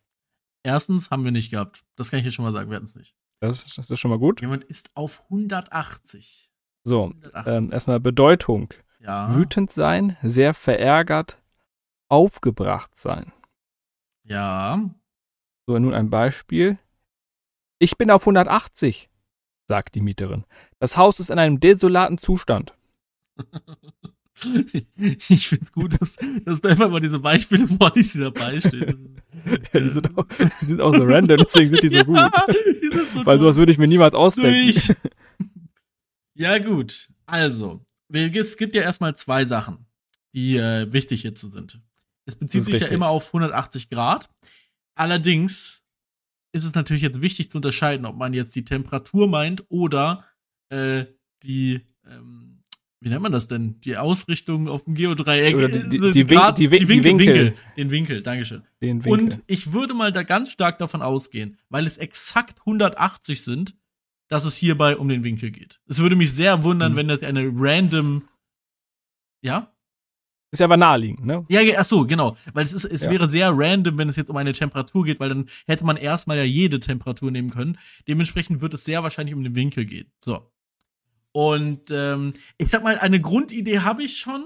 Erstens haben wir nicht gehabt. Das kann ich jetzt schon mal sagen. Wir hatten es nicht. Das, ist- das ist schon mal gut. Jemand ist auf 180. So, 180. ähm, erstmal Bedeutung. ja. Wütend sein, sehr verärgert, aufgebracht sein. Ja. So, nun ein Beispiel. Ich bin auf 180, sagt die Mieterin. Das Haus ist in einem desolaten Zustand. Ich find's gut, dass, dass du einfach mal diese Beispiele vorliest, die dabei stehen. Ja, die, sind auch, die sind auch so random, deswegen sind die so gut. die so Weil sowas würde ich mir niemals ausdenken. Durch. Ja, gut. Also, es gibt ja erstmal zwei Sachen, die äh, wichtig hierzu sind. Es bezieht sich ja richtig. immer auf 180 Grad. Allerdings ist es natürlich jetzt wichtig zu unterscheiden, ob man jetzt die Temperatur meint oder äh, die, ähm, wie nennt man das denn? Die Ausrichtung auf dem Geodreieck. Oder die- die- äh, die Win- Grad- die Win- die Winkel. Den Winkel, Dankeschön. Den Winkel. Und ich würde mal da ganz stark davon ausgehen, weil es exakt 180 sind, dass es hierbei um den Winkel geht. Es würde mich sehr wundern, Hm. wenn das eine random. Ja? Ist ja aber naheliegend, ne? Ja, ja, ach so, genau. Weil es ist, es Ja. wäre sehr random, wenn es jetzt um eine Temperatur geht, weil dann hätte man erstmal ja jede Temperatur nehmen können. Dementsprechend wird es sehr wahrscheinlich um den Winkel gehen. So. Und ähm, ich sag mal, eine Grundidee habe ich schon.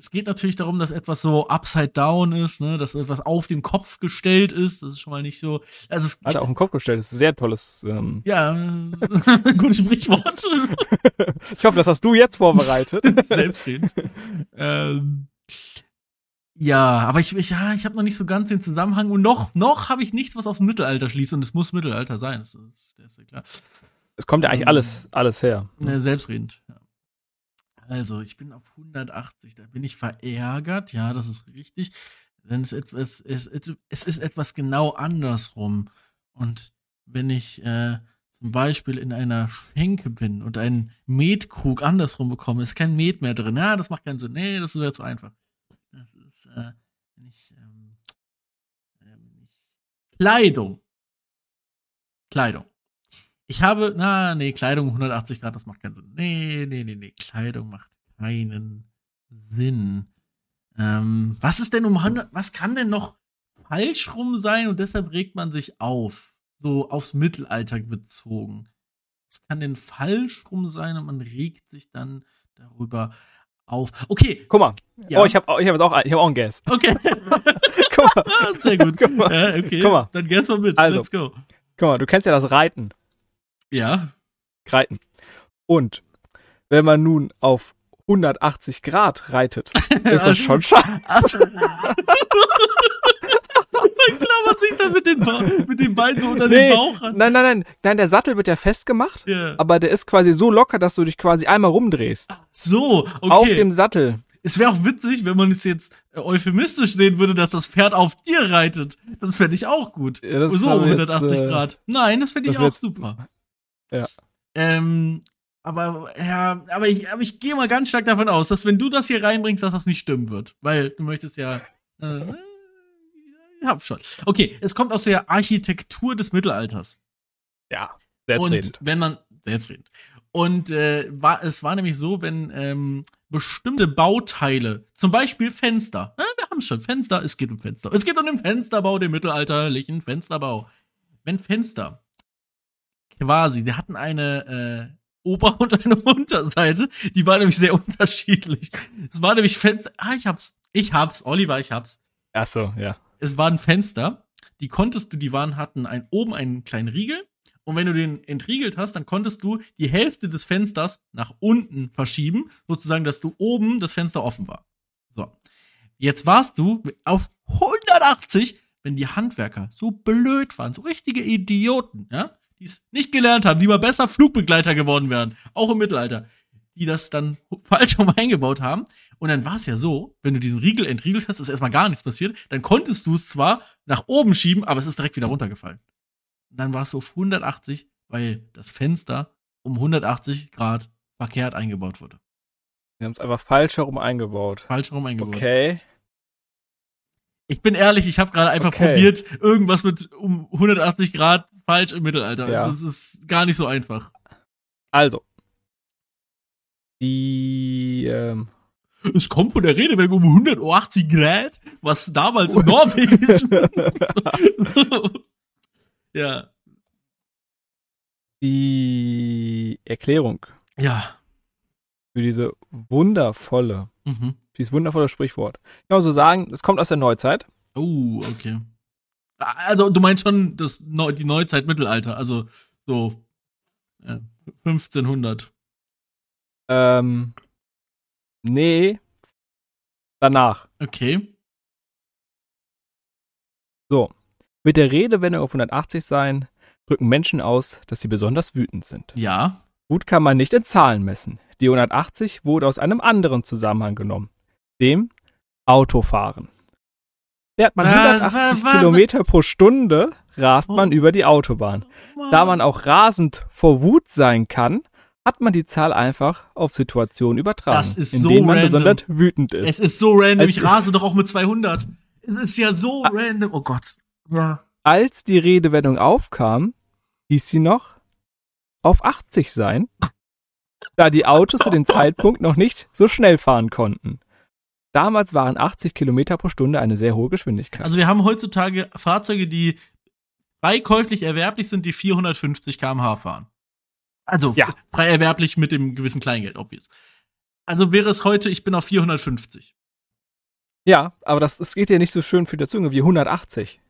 Es geht natürlich darum, dass etwas so upside down ist, ne, dass etwas auf den Kopf gestellt ist. Das ist schon mal nicht so. Also es Hat er auf den Kopf gestellt. Das ist ein sehr tolles. Ähm, ja, äh, gutes Sprichwort. ich hoffe, das hast du jetzt vorbereitet. Selbstredend. ähm, ja, aber ich, ich, ja, ich habe noch nicht so ganz den Zusammenhang und noch, noch habe ich nichts, was aufs Mittelalter schließt und es muss Mittelalter sein. Das ist, das ist ja klar. Es kommt ja eigentlich alles, alles her. Ne, selbstredend. Ja. Also, ich bin auf 180, da bin ich verärgert, ja, das ist richtig. Denn es, etwas, es, es, ist etwas genau andersrum. Und wenn ich äh, zum Beispiel in einer Schenke bin und einen Metkrug andersrum bekomme, ist kein Met mehr drin. Ja, das macht keinen Sinn. Nee, das wäre zu einfach. Das ist, äh, wenn ich, ähm, äh, ich Kleidung. Kleidung. Ich habe, na, nee, Kleidung 180 Grad, das macht keinen Sinn. Nee, nee, nee, nee, Kleidung macht keinen Sinn. Ähm, was ist denn um 100, was kann denn noch falsch rum sein und deshalb regt man sich auf? So aufs Mittelalter bezogen. Was kann denn falsch rum sein und man regt sich dann darüber auf? Okay, Guck mal. Ja. Oh, ich habe ich hab jetzt auch, ich hab auch einen Guess. okay. Guck mal. Sehr gut. Guck mal. Ja, okay. Guck mal. Dann guess mal mit. Also. Let's go. Guck mal, du kennst ja das Reiten. Ja. Reiten. Und wenn man nun auf 180 Grad reitet, ist das schon scheiße. Man klammert sich dann mit den, ba mit den Beinen so unter Nee, den Bauch ran. Nein, nein, nein. Nein, der Sattel wird ja festgemacht, Ja. aber der ist quasi so locker, dass du dich quasi einmal rumdrehst. So, okay. Auf dem Sattel. es wäre auch witzig, wenn man es jetzt äh, euphemistisch sehen würde, dass das Pferd auf dir reitet. Das fände ich auch gut. Ja, so haben wir 180 jetzt, äh, Grad. Nein, das fände ich auch super. Ja. Ähm, aber ja, aber ich, aber ich gehe mal ganz stark davon aus, dass wenn du das hier reinbringst, dass das nicht stimmen wird, weil du möchtest ja. Äh, ich hab schon. Okay, es kommt aus der Architektur des Mittelalters. Ja, Und selbstredend. wenn man selbstredend. Und äh, war, es war nämlich so, wenn ähm, bestimmte Bauteile, zum Beispiel Fenster, äh, wir haben es schon, Fenster, es geht um Fenster. Es geht um den Fensterbau, den mittelalterlichen Fensterbau. Wenn Fenster quasi, die hatten eine äh, Ober- und eine Unterseite, die war nämlich sehr unterschiedlich. Es war nämlich Fenster, ah, ich hab's, ich hab's, Oliver, ich hab's Ach so, ja. es waren Fenster, die konntest du, die waren, hatten ein, oben einen kleinen Riegel. Und wenn du den entriegelt hast, dann konntest du die Hälfte des Fensters nach unten verschieben, sozusagen, dass du oben das Fenster offen war. So. Jetzt warst du auf 180, wenn die Handwerker so blöd waren, so richtige Idioten, ja, die es nicht gelernt haben, die mal besser Flugbegleiter geworden wären, auch im Mittelalter, die das dann falsch rum eingebaut haben. Und dann war es ja so, wenn du diesen Riegel entriegelt hast, ist erstmal gar nichts passiert. Dann konntest du es zwar nach oben schieben, aber es ist direkt wieder runtergefallen. Und dann war es so auf 180, weil das Fenster um 180 Grad verkehrt eingebaut wurde. Sie haben es einfach falsch herum eingebaut. Falsch herum eingebaut. Okay. Ich bin ehrlich, ich habe gerade einfach Okay. probiert, irgendwas mit um 180 Grad falsch im Mittelalter. Ja. Das ist gar nicht so einfach. Also. Die, ähm, Es kommt von der Redewendung um 180 Grad, was damals im Norwegischen. ja. die Erklärung Ja. für diese wundervolle, Mhm. dieses wundervolle Sprichwort. Ich kann mal so sagen, es kommt aus der Neuzeit. Oh, okay. Also, du meinst schon das Neu die Neuzeit Mittelalter, also so äh, 1500. Ähm, nee, danach. Okay. So. Mit der Redewendung auf 180 sein, drücken Menschen aus, dass sie besonders wütend sind. Ja. Wut kann man nicht in Zahlen messen. Die 180 wurde aus einem anderen Zusammenhang genommen. Dem Autofahren. Fährt man Was, 180 was, was? Kilometer pro Stunde, rast man Oh. über die Autobahn. Da man auch rasend vor Wut sein kann, hat man die Zahl einfach auf Situationen übertragen, in so denen man random. besonders wütend ist. Es ist so random, Als- ich rase doch auch mit 200. Es ist ja so random. Oh Gott. Ja. Als die Redewendung aufkam, hieß sie noch auf 80 sein, da die Autos zu dem Zeitpunkt noch nicht so schnell fahren konnten. Damals waren 80 Kilometer pro Stunde eine sehr hohe Geschwindigkeit. Also wir haben heutzutage Fahrzeuge, die frei käuflich erwerblich sind, die 450 km/h fahren. Also Ja. frei erwerblich mit dem gewissen Kleingeld, obvious. Also wäre es heute, ich bin auf 450. ja, aber das, das geht dir nicht so schön für die Zunge wie 180.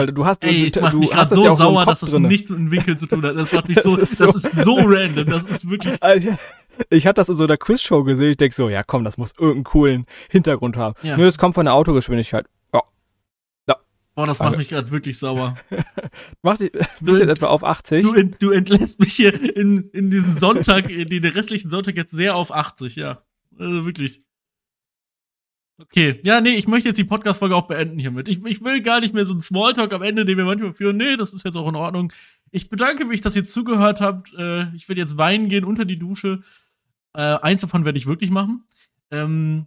Weil du hast, Ey, ich mach du mich hast gerade das so ja so sauer, Kopf dass das drinne. nichts mit dem Winkel zu tun hat. Das macht mich Das so, ist das so- ist so random. Das ist wirklich. Ich hatte das in so einer Quizshow gesehen. Ich denk so, ja komm, das muss irgendeinen coolen Hintergrund haben. Ja. Nö, es kommt von der Autogeschwindigkeit. Ja, Boah, das macht mich gerade wirklich sauer. mach dich, bist Du- jetzt etwa auf 80. Du, ent, du entlässt mich hier in, in diesen Sonntag, in den restlichen Sonntag jetzt sehr auf 80, ja. Also wirklich. Okay, ja, nee, ich möchte jetzt die Podcast-Folge auch beenden hiermit. Ich, ich will gar nicht mehr so einen Smalltalk am Ende, den wir manchmal führen. Nee, das ist jetzt auch in Ordnung. Ich bedanke mich, dass ihr zugehört habt. Äh, ich werde jetzt weinen gehen unter die Dusche. Äh, eins davon werde ich wirklich machen. Ähm,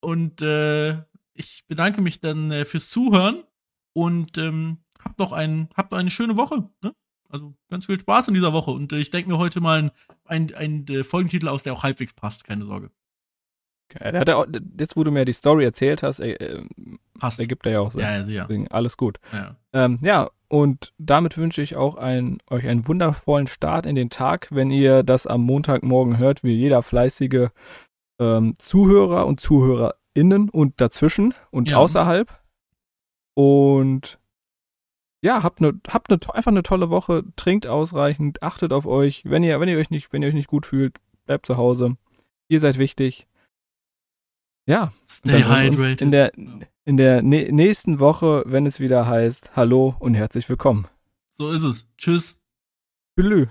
und äh, ich bedanke mich dann äh, fürs Zuhören und ähm, habt noch, ein, habt eine schöne Woche. Ne? Also ganz viel Spaß in dieser Woche. Und äh, ich denke mir heute mal einen ein, äh, Folgentitel aus, der auch halbwegs passt, keine Sorge. Der hat auch, jetzt, wo du mir die Story erzählt hast, äh, äh, Passt. ergibt er ja auch Sinn. ja, ja, sicher. Deswegen alles gut. Ja. Ähm, ja, und damit wünsche ich auch ein, euch einen wundervollen Start in den Tag, wenn ihr das am Montagmorgen hört, wie jeder fleißige ähm, Zuhörer und ZuhörerInnen und dazwischen und Ja. außerhalb. Und ja, habt eine habt ne, einfach eine tolle Woche, trinkt ausreichend, achtet auf euch. Wenn ihr, wenn ihr euch nicht, wenn ihr euch nicht gut fühlt, bleibt zu Hause. Ihr seid wichtig. Ja, Stay hydrated. in der, in der nä- nächsten Woche, wenn es wieder heißt Hallo und herzlich willkommen. so ist es. Tschüss. Tschüss.